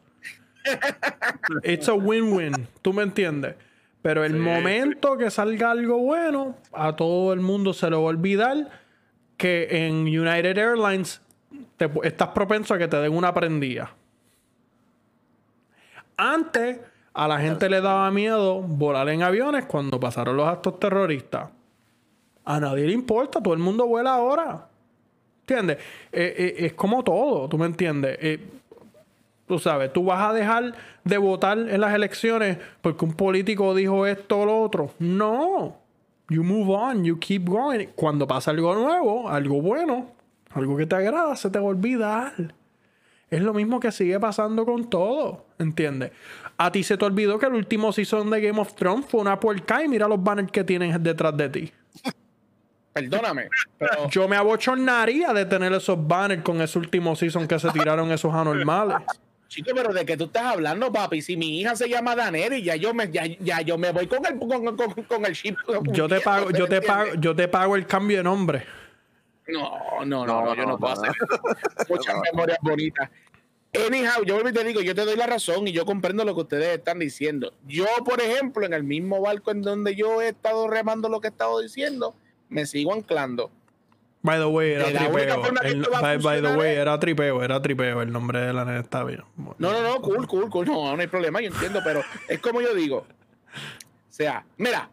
[SPEAKER 3] It's a win-win. ¿Tú me entiendes? Pero el momento que salga algo bueno, a todo el mundo se le va a olvidar que en United Airlines estás propenso a que te den una prendida. Antes, a la gente le daba miedo volar en aviones cuando pasaron los actos terroristas. A nadie le importa, todo el mundo vuela ahora. ¿Entiendes? Eh, eh, es como todo, ¿tú me entiendes? Eh, tú sabes, tú vas a dejar de votar en las elecciones porque un político dijo esto o lo otro. No. You move on, you keep going. Cuando pasa algo nuevo, algo bueno, algo que te agrada, se te va a olvidar. Es lo mismo que sigue pasando con todo, ¿entiendes? A ti se te olvidó que el último season de Game of Thrones fue una puerca y mira los banners que tienen detrás de ti.
[SPEAKER 2] Perdóname,
[SPEAKER 3] Yo me abochornaría de tener esos banners con ese último season que se tiraron esos anormales.
[SPEAKER 2] Chico, pero ¿de qué tú estás hablando, papi? Si mi hija se llama Daneri, ya yo me, ya, yo me voy con el, con, el chip.
[SPEAKER 3] Yo te pago, yo te pago, yo te pago el cambio de nombre.
[SPEAKER 2] No, no, no, yo no, puedo hacer muchas memorias bonitas. Anyhow, yo te digo, yo te doy la razón y yo comprendo lo que ustedes están diciendo. Yo, por ejemplo, en el mismo barco en donde yo he estado remando lo que he estado diciendo, me sigo anclando.
[SPEAKER 3] By the way, era tripeo. by, the way, era tripeo, era tripeo. El nombre de la neta está bien.
[SPEAKER 2] No, no, no, cool, cool, cool. No, no hay problema, yo entiendo, pero es como yo digo. O sea, mira,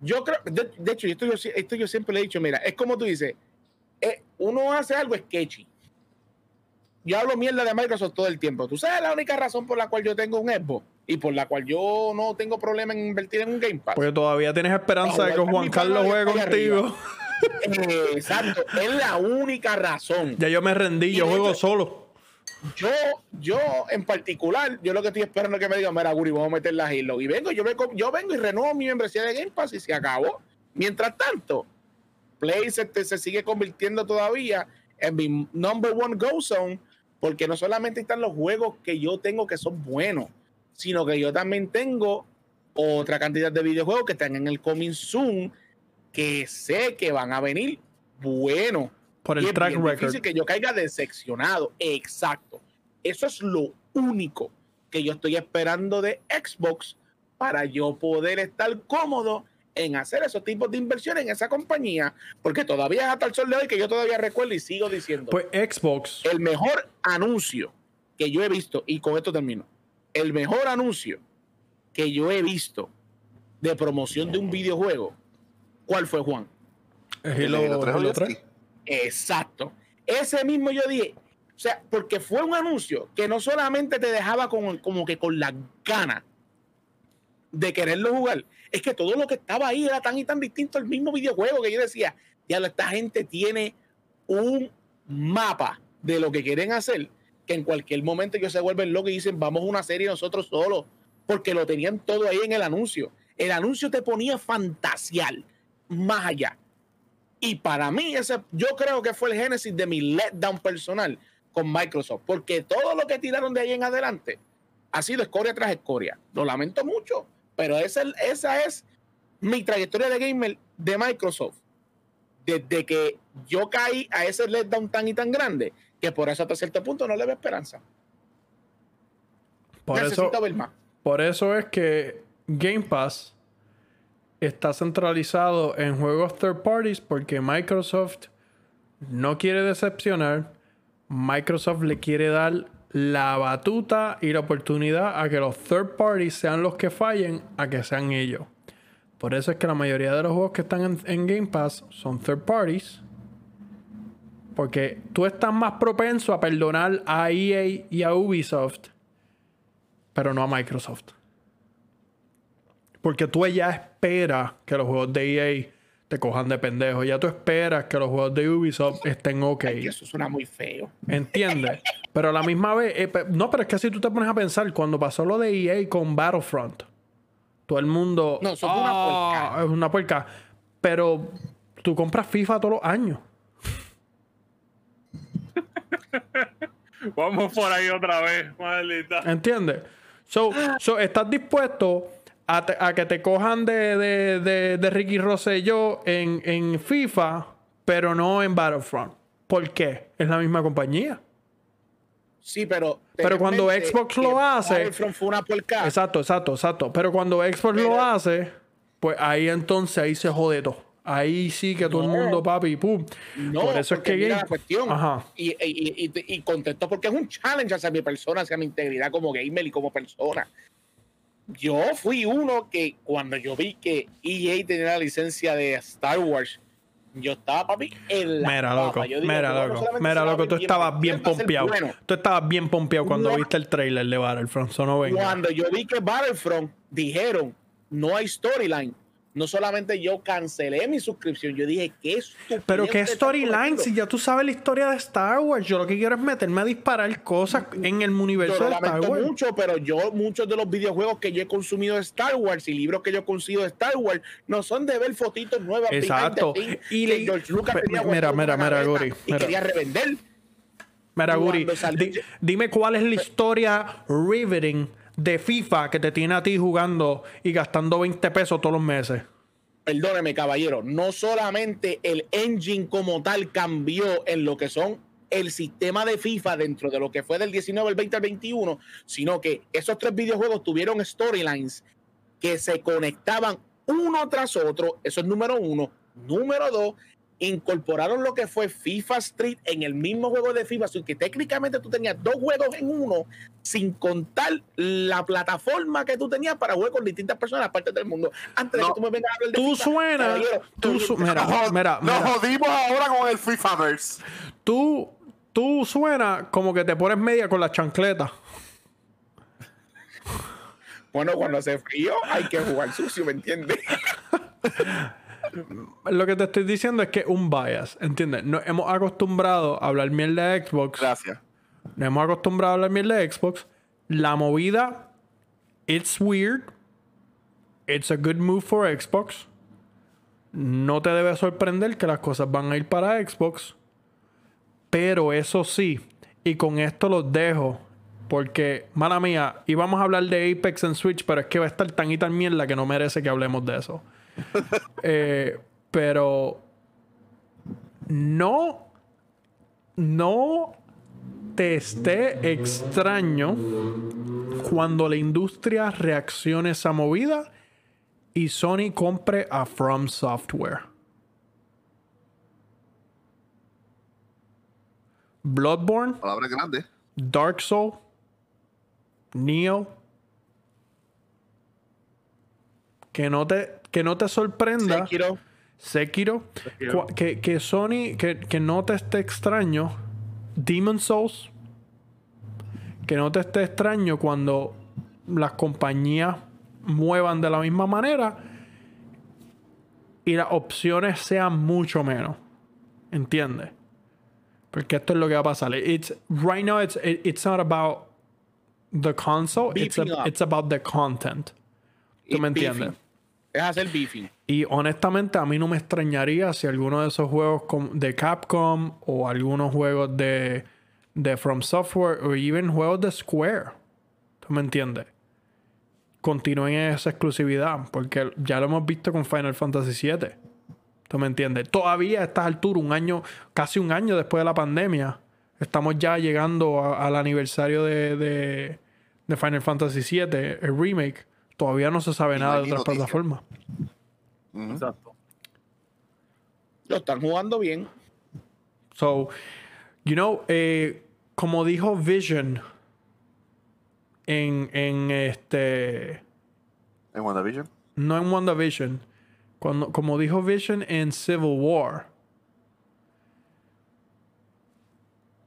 [SPEAKER 2] yo creo, de, hecho, esto yo, esto yo siempre le he dicho, mira, es como tú dices, eh, uno hace algo sketchy. Yo hablo mierda de Microsoft todo el tiempo. ¿Tú sabes la única razón por la cual yo tengo un Xbox? Y por la cual yo no tengo problema en invertir en un Game Pass.
[SPEAKER 3] Porque todavía tienes esperanza de que Juan Carlos juegue contigo.
[SPEAKER 2] Eh, exacto, es la única razón.
[SPEAKER 3] Ya yo me rendí, yo juego solo.
[SPEAKER 2] Yo, yo en particular, yo lo que estoy esperando es que me digan, mira, Guri, vamos a meter la Halo. Y vengo, yo, yo vengo y renuevo mi membresía de Game Pass y se acabó. Mientras tanto, Play se, se sigue convirtiendo todavía en mi number one go zone, porque no solamente están los juegos que yo tengo que son buenos, sino que yo también tengo otra cantidad de videojuegos que están en el coming soon que sé que van a venir buenos.
[SPEAKER 3] Por el track record.
[SPEAKER 2] difícil que yo caiga decepcionado. Exacto. Eso es lo único que yo estoy esperando de Xbox para yo poder estar cómodo en hacer esos tipos de inversiones en esa compañía, porque todavía es hasta el sol de hoy que yo todavía recuerdo y sigo diciendo.
[SPEAKER 3] Pues Xbox.
[SPEAKER 2] El mejor anuncio que yo he visto, y con esto termino, el mejor anuncio que yo he visto de promoción de un videojuego, ¿cuál fue Juan?
[SPEAKER 3] El Halo, 3.
[SPEAKER 2] Exacto. Ese mismo yo dije, o sea, porque fue un anuncio que no solamente te dejaba como, como que con la gana de quererlo jugar, es que todo lo que estaba ahí era tan y tan distinto al mismo videojuego que yo decía, ya esta gente tiene un mapa de lo que quieren hacer, que en cualquier momento ellos se vuelven locos y dicen, vamos a una serie nosotros solos, porque lo tenían todo ahí en el anuncio. El anuncio te ponía fantasial, más allá. Y para mí, ese, yo creo que fue el génesis de mi letdown personal con Microsoft, porque todo lo que tiraron de ahí en adelante ha sido escoria tras escoria. Lo lamento mucho, pero esa, esa es mi trayectoria de gamer de Microsoft. Desde que yo caí a ese letdown tan y tan grande, que por eso hasta cierto punto no le veo esperanza.
[SPEAKER 3] Por Necesito eso, ver más. Por eso es que Game Pass está centralizado en juegos third parties porque Microsoft no quiere decepcionar. Microsoft le quiere dar la batuta y la oportunidad a que los third parties sean los que fallen, a que sean ellos. Por eso es que la mayoría de los juegos que están en, Game Pass son third parties. Porque tú estás más propenso a perdonar a EA y a Ubisoft, pero no a Microsoft. Porque tú ya esperas que los juegos de EA te cojan de pendejo. Ya tú esperas que los juegos de Ubisoft estén ok.
[SPEAKER 2] eso suena muy feo.
[SPEAKER 3] ¿Entiendes? pero a la misma vez, eh, no, pero es que si tú te pones a pensar, cuando pasó lo de EA con Battlefront, todo el mundo.
[SPEAKER 2] No, eso es una
[SPEAKER 3] ah, puerca. Es una puerca. Pero tú compras FIFA todos los años.
[SPEAKER 1] Vamos por ahí otra vez, maldita.
[SPEAKER 3] ¿Entiendes? So, so, estás dispuesto a, que te cojan de, de, de, Ricky Rosselló en, en FIFA, pero no en Battlefront. ¿Por qué? Es la misma compañía.
[SPEAKER 2] Sí, pero.
[SPEAKER 3] Pero cuando Xbox lo hace.
[SPEAKER 2] Fue una
[SPEAKER 3] exacto, exacto, exacto. Pero cuando Xbox lo hace, pues ahí entonces ahí se jode todo. Ahí sí que todo el mundo, papi, pum.
[SPEAKER 2] No, Por eso es que. Mira la cuestión. Ajá. Y, y, y, y, contesto porque es un challenge hacia mi persona, hacia mi integridad como gamer y como persona. Yo fui uno que cuando yo vi que EA tenía la licencia de Star Wars yo estaba, papi, en la
[SPEAKER 3] Mira, loco, mira, loco, mira, loco, tú estabas bien pompeado. Tú estabas bien pompeado cuando viste el trailer de Battlefront.
[SPEAKER 2] Cuando yo vi que Battlefront dijeron, no hay storyline, no solamente yo cancelé mi suscripción, yo dije que es
[SPEAKER 3] Pero qué storyline, si ya tú sabes la historia de Star Wars, yo lo que quiero es meterme a disparar cosas en el universo de Star Wars.
[SPEAKER 2] mucho, pero yo muchos de los videojuegos que yo he consumido de Star Wars y libros que yo he consumido de Star Wars no son de ver fotitos nuevas.
[SPEAKER 3] Exacto. Y le... George Lucas mira, mira, mira, Guri.
[SPEAKER 2] Y quería revender.
[SPEAKER 3] Mira, Guri, dime cuál es la historia riveting de FIFA que te tiene a ti jugando y gastando 20 pesos todos los meses.
[SPEAKER 2] Perdóneme, caballero, no solamente el engine como tal cambió en lo que son el sistema de FIFA dentro de lo que fue del 19 al 20 al 21, sino que esos tres videojuegos tuvieron storylines que se conectaban uno tras otro, eso es número uno. Número dos, incorporaron lo que fue FIFA Street en el mismo juego de FIFA, así que técnicamente tú tenías dos juegos en uno, sin contar la plataforma que tú tenías para jugar con distintas personas aparte del mundo. Antes de que tú me vengas a hablar de
[SPEAKER 3] tú suena, tú mira, mira,
[SPEAKER 4] nos jodimos ahora con el FIFAverse.
[SPEAKER 3] Tú, tú suena como que te pones media con la chancleta.
[SPEAKER 2] Bueno, cuando hace frío hay que jugar sucio, ¿me entiendes?
[SPEAKER 3] lo que te estoy diciendo es que un bias, ¿entiendes? Nos hemos acostumbrado a hablar mierda de Xbox.
[SPEAKER 4] Gracias.
[SPEAKER 3] Nos hemos acostumbrado a hablar mierda de Xbox. La movida, it's weird. It's a good move for Xbox. No te debe sorprender que las cosas van a ir para Xbox. Pero eso sí, y con esto los dejo. Porque, mala mía, íbamos a hablar de Apex en Switch, pero es que va a estar tan y tan mierda que no merece que hablemos de eso. Eh, pero no, no te esté extraño cuando la industria reaccione a esa movida y Sony compre a From Software. Bloodborne.
[SPEAKER 4] Palabra grande.
[SPEAKER 3] Dark Soul. Neo. Que no te que no te sorprenda.
[SPEAKER 2] Sekiro.
[SPEAKER 3] Sekiro. Que, que, Sony, que, que no te esté extraño. Demon Souls. Que no te esté extraño cuando las compañías muevan de la misma manera y las opciones sean mucho menos. ¿Entiendes? Porque esto es lo que va a pasar. It's, right now, it's, it's not about the console, it's, it's, about the content. ¿Tú me entiendes?
[SPEAKER 2] Es hacer.
[SPEAKER 3] Y honestamente, a mí no me extrañaría si alguno de esos juegos de Capcom o algunos juegos de, From Software o even juegos de Square. ¿Tú me entiendes? Continúen en esa exclusividad. Porque ya lo hemos visto con Final Fantasy VII. ¿Tú me entiendes? Todavía a estas alturas, un año, casi un año después de la pandemia, estamos ya llegando al aniversario de, de, Final Fantasy VII, el remake. Todavía no se sabe nada de otras plataformas.
[SPEAKER 2] Exacto. Lo están jugando bien.
[SPEAKER 3] So, you know, eh, como dijo Vision en, en este.
[SPEAKER 4] ¿En WandaVision?
[SPEAKER 3] No en WandaVision como dijo Vision en Civil War.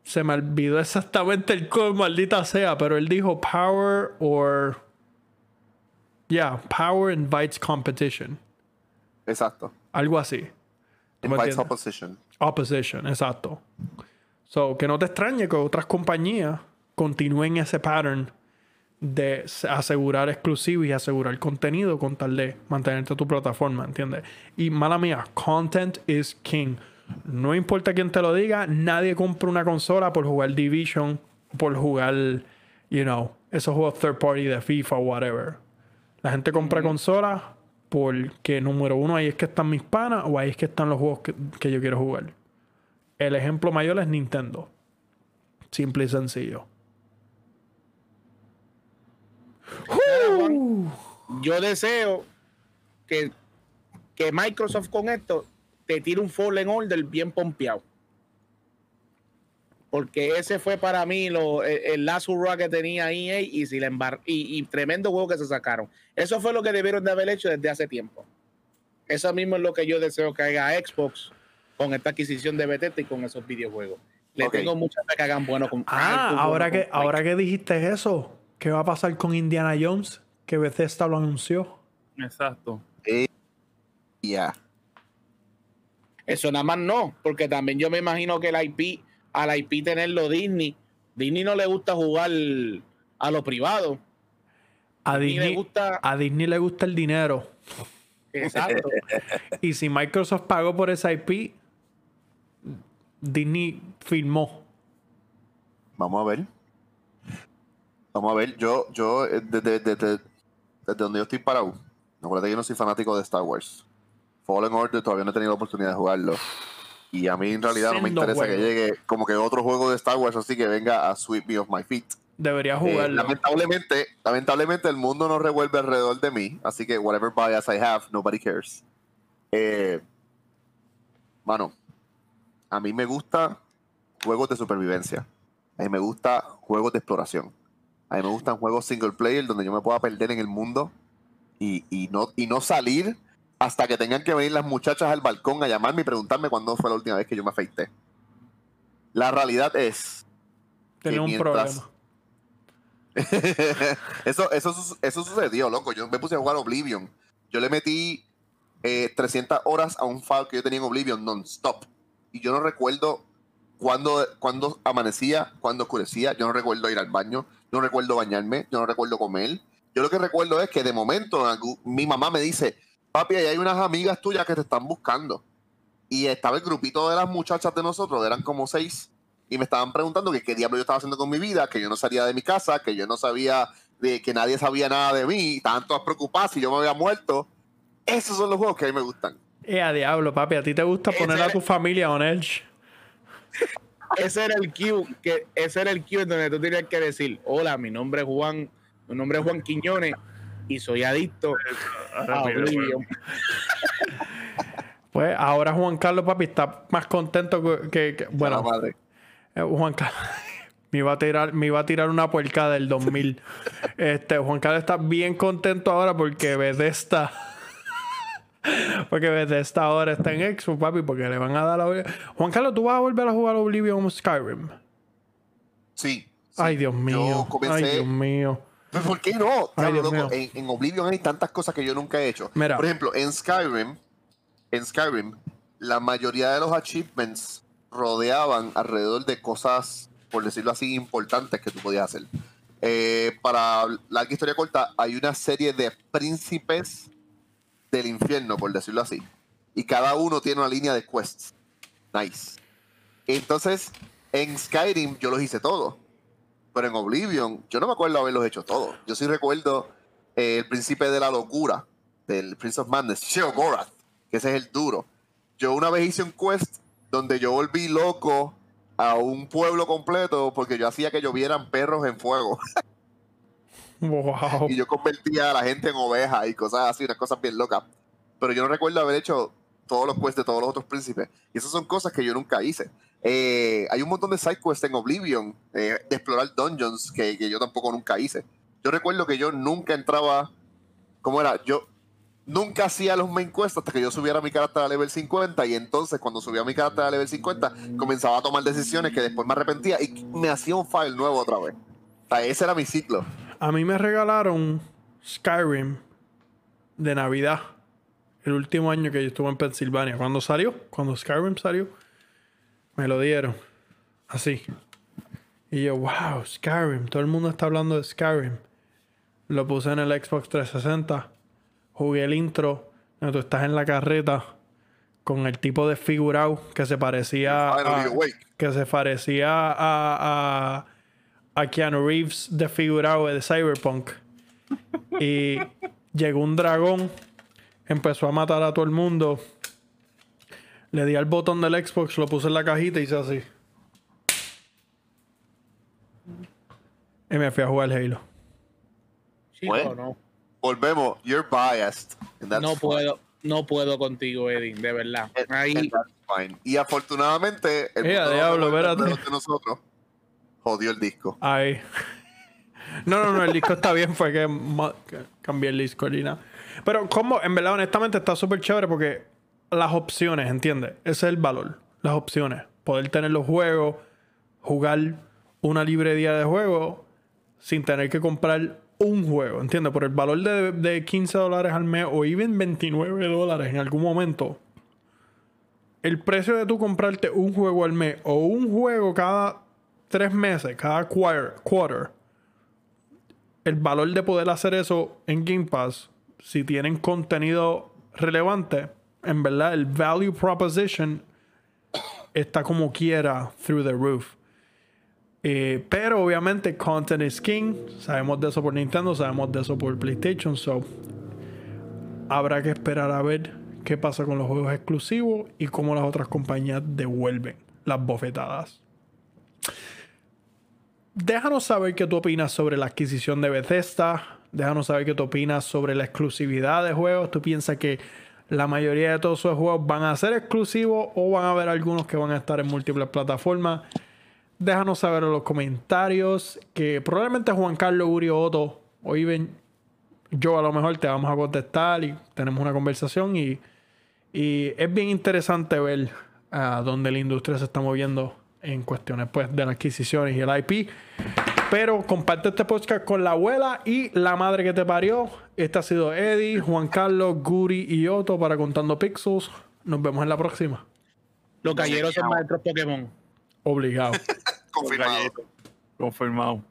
[SPEAKER 3] Se me olvidó exactamente el código, maldita sea, pero él dijo power or. Yeah, power invites competition.
[SPEAKER 4] Exacto.
[SPEAKER 3] Algo así.
[SPEAKER 4] Invites opposition.
[SPEAKER 3] Opposition, exacto. So, que no te extrañe que otras compañías continúen ese pattern de asegurar exclusivo y asegurar contenido con tal de mantenerte tu plataforma, ¿entiendes? Y mala mía, content is king. No importa quién te lo diga, nadie compra una consola por jugar Division, por jugar, you know, esos juegos third party de FIFA o whatever. La gente compra consolas porque, número uno, ahí es que están mis panas o ahí es que están los juegos que, que yo quiero jugar. El ejemplo mayor es Nintendo. Simple y sencillo.
[SPEAKER 2] yo deseo que, que Microsoft con esto te tire un Fallen Order bien pompeado. Porque ese fue para mí lo, el, lazo que tenía EA y, si y, y, tremendo juego que se sacaron. Eso fue lo que debieron de haber hecho desde hace tiempo. Eso mismo es lo que yo deseo que haga Xbox con esta adquisición de Bethesda y con esos videojuegos. Le tengo mucha fe que hagan bueno con.
[SPEAKER 3] Ah, ahora, que, ahora que dijiste eso, ¿qué va a pasar con Indiana Jones? que Bethesda lo anunció.
[SPEAKER 1] Exacto.
[SPEAKER 4] ya.
[SPEAKER 2] Eso nada más no, porque también yo me imagino que el IP, al IP tenerlo Disney, Disney no le gusta jugar a lo privado.
[SPEAKER 3] A Disney, le gusta, a Disney le gusta el dinero.
[SPEAKER 2] Exacto.
[SPEAKER 3] y si Microsoft pagó por esa IP, Disney firmó.
[SPEAKER 4] Vamos a ver. Vamos a ver, yo, yo eh, desde, desde donde yo estoy parado, acuérdate que yo no soy fanático de Star Wars. Fallen Order todavía no he tenido la oportunidad de jugarlo. Y a mí en realidad no me interesa que llegue como que otro juego de Star Wars así que venga a sweep me off my feet.
[SPEAKER 3] Debería eh, jugarlo.
[SPEAKER 4] lamentablemente, lamentablemente el mundo no revuelve alrededor de mí, así que whatever bias I have, nobody cares. Eh, mano, a mí me gusta juegos de supervivencia. A mí me gusta juegos de exploración. A mí me gustan juegos single player donde yo me pueda perder en el mundo y, no, y no salir hasta que tengan que venir las muchachas al balcón a llamarme y preguntarme cuándo fue la última vez que yo me afeité. La realidad es.
[SPEAKER 3] Tenía un problema.
[SPEAKER 4] eso, eso, eso sucedió, loco. Yo me puse a jugar Oblivion. Yo le metí 300 eh, horas a un file que yo tenía en Oblivion non-stop. Y yo no recuerdo cuándo, cuándo amanecía, cuándo oscurecía. Yo no recuerdo ir al baño no recuerdo bañarme, yo no recuerdo comer. Yo lo que recuerdo es que de momento mi mamá me dice, papi, ahí hay unas amigas tuyas que te están buscando. Y estaba el grupito de las muchachas de nosotros, eran como seis, y me estaban preguntando que qué diablo yo estaba haciendo con mi vida, que yo no salía de mi casa, que yo no sabía, de, que nadie sabía nada de mí, estaban todas preocupadas si yo me había muerto. Esos son los juegos que a mí me gustan.
[SPEAKER 3] Eh, a diablo, papi, ¿a ti te gusta poner a tu familia on edge?
[SPEAKER 2] ese era el cue, que ese era el cue donde tú tenías que decir, hola, mi nombre es Juan, mi nombre es Juan Quiñones y soy adicto a Oblivion.
[SPEAKER 3] Pues ahora Juan Carlos, papi, está más contento que, bueno, eh, Juan Carlos me iba a tirar, me iba a tirar una puerca del 2000. este, Juan Carlos está bien contento ahora porque Bethesda porque desde esta hora está en Xbox, papi, porque le van a dar la... Juan Carlos, ¿tú vas a volver a jugar Oblivion Skyrim?
[SPEAKER 4] Sí.
[SPEAKER 3] Ay, Dios mío. Ay, Dios mío.
[SPEAKER 4] ¿Por qué no? En, Oblivion hay tantas cosas que yo nunca he hecho. Por ejemplo, en Skyrim, en Skyrim, la mayoría de los achievements rodeaban alrededor de cosas, por decirlo así, importantes que tú podías hacer. Eh, para la historia corta, hay una serie de príncipes del infierno, por decirlo así. Y cada uno tiene una línea de quests. Nice. Entonces, en Skyrim yo los hice todos. Pero en Oblivion, yo no me acuerdo haberlos hecho todos. Yo sí recuerdo eh, el príncipe de la locura, del Prince of Madness, Sheogorath, que ese es el duro. Yo una vez hice un quest donde yo volví loco a un pueblo completo porque yo hacía que llovieran perros en fuego. Y yo convertía a la gente en ovejas y cosas así, unas cosas bien locas. Pero yo no recuerdo haber hecho todos los quests de todos los otros príncipes. Y esas son cosas que yo nunca hice. Eh, hay un montón de side quests en Oblivion eh, de explorar dungeons que, que, yo tampoco nunca hice. Yo recuerdo que yo nunca entraba. ¿Cómo era? Yo nunca hacía los main quests hasta que yo subiera mi carácter a level 50. Y entonces, cuando subía mi carácter a level 50, comenzaba a tomar decisiones que después me arrepentía y me hacía un file nuevo otra vez. O sea, ese era mi ciclo.
[SPEAKER 3] A mí me regalaron Skyrim de Navidad. El último año que yo estuve en Pensilvania. Cuando salió, cuando Skyrim salió, me lo dieron. Así. Y yo, wow, Skyrim. Todo el mundo está hablando de Skyrim. Lo puse en el Xbox 360. Jugué el intro. Tú estás en la carreta con el tipo de figurado que se parecía a, que se parecía a, a a Keanu Reeves desfigurado de Cyberpunk. Y llegó un dragón, empezó a matar a todo el mundo. Le di al botón del Xbox, lo puse en la cajita y hice así. Y me fui a jugar Halo.
[SPEAKER 4] no. Volvemos, you're biased.
[SPEAKER 2] No puedo, no puedo contigo, Eddie, de verdad. Ahí.
[SPEAKER 4] Y afortunadamente,
[SPEAKER 3] el diablo, de
[SPEAKER 4] nosotros jodió el disco.
[SPEAKER 3] Ay. No, no, no, el disco está bien, fue que, cambié el disco y Pero como, en verdad, honestamente, está súper chévere porque las opciones, ¿entiendes? Ese es el valor. Las opciones. Poder tener los juegos, jugar una librería de juegos sin tener que comprar un juego, ¿entiendes? Por el valor de, de 15 dólares al mes o even 29 dólares en algún momento. El precio de tú comprarte un juego al mes o un juego cada tres meses, cada quarter, el valor de poder hacer eso en Game Pass, si tienen contenido relevante, en verdad el value proposition está como quiera through the roof. Eh, pero obviamente content is king. Sabemos de eso por Nintendo, sabemos de eso por PlayStation. So habrá que esperar a ver qué pasa con los juegos exclusivos y cómo las otras compañías devuelven las bofetadas. Déjanos saber qué tú opinas sobre la adquisición de Bethesda. Déjanos saber qué tú opinas sobre la exclusividad de juegos. ¿Tú piensas que la mayoría de todos esos juegos van a ser exclusivos o van a haber algunos que van a estar en múltiples plataformas? Déjanos saber en los comentarios que probablemente Juan Carlos Uri Otto hoy ven yo a lo mejor te vamos a contestar y tenemos una conversación y, es bien interesante ver a dónde la industria se está moviendo en cuestiones pues de las adquisiciones y el IP. Pero comparte este podcast con la abuela y la madre que te parió. Este ha sido Eddie, Juan Carlos, Guri y Otto para Contando Pixels. Nos vemos en la próxima.
[SPEAKER 2] Los galleros son maestros Pokémon.
[SPEAKER 3] Obligado.
[SPEAKER 4] Confirmado.
[SPEAKER 1] Confirmado.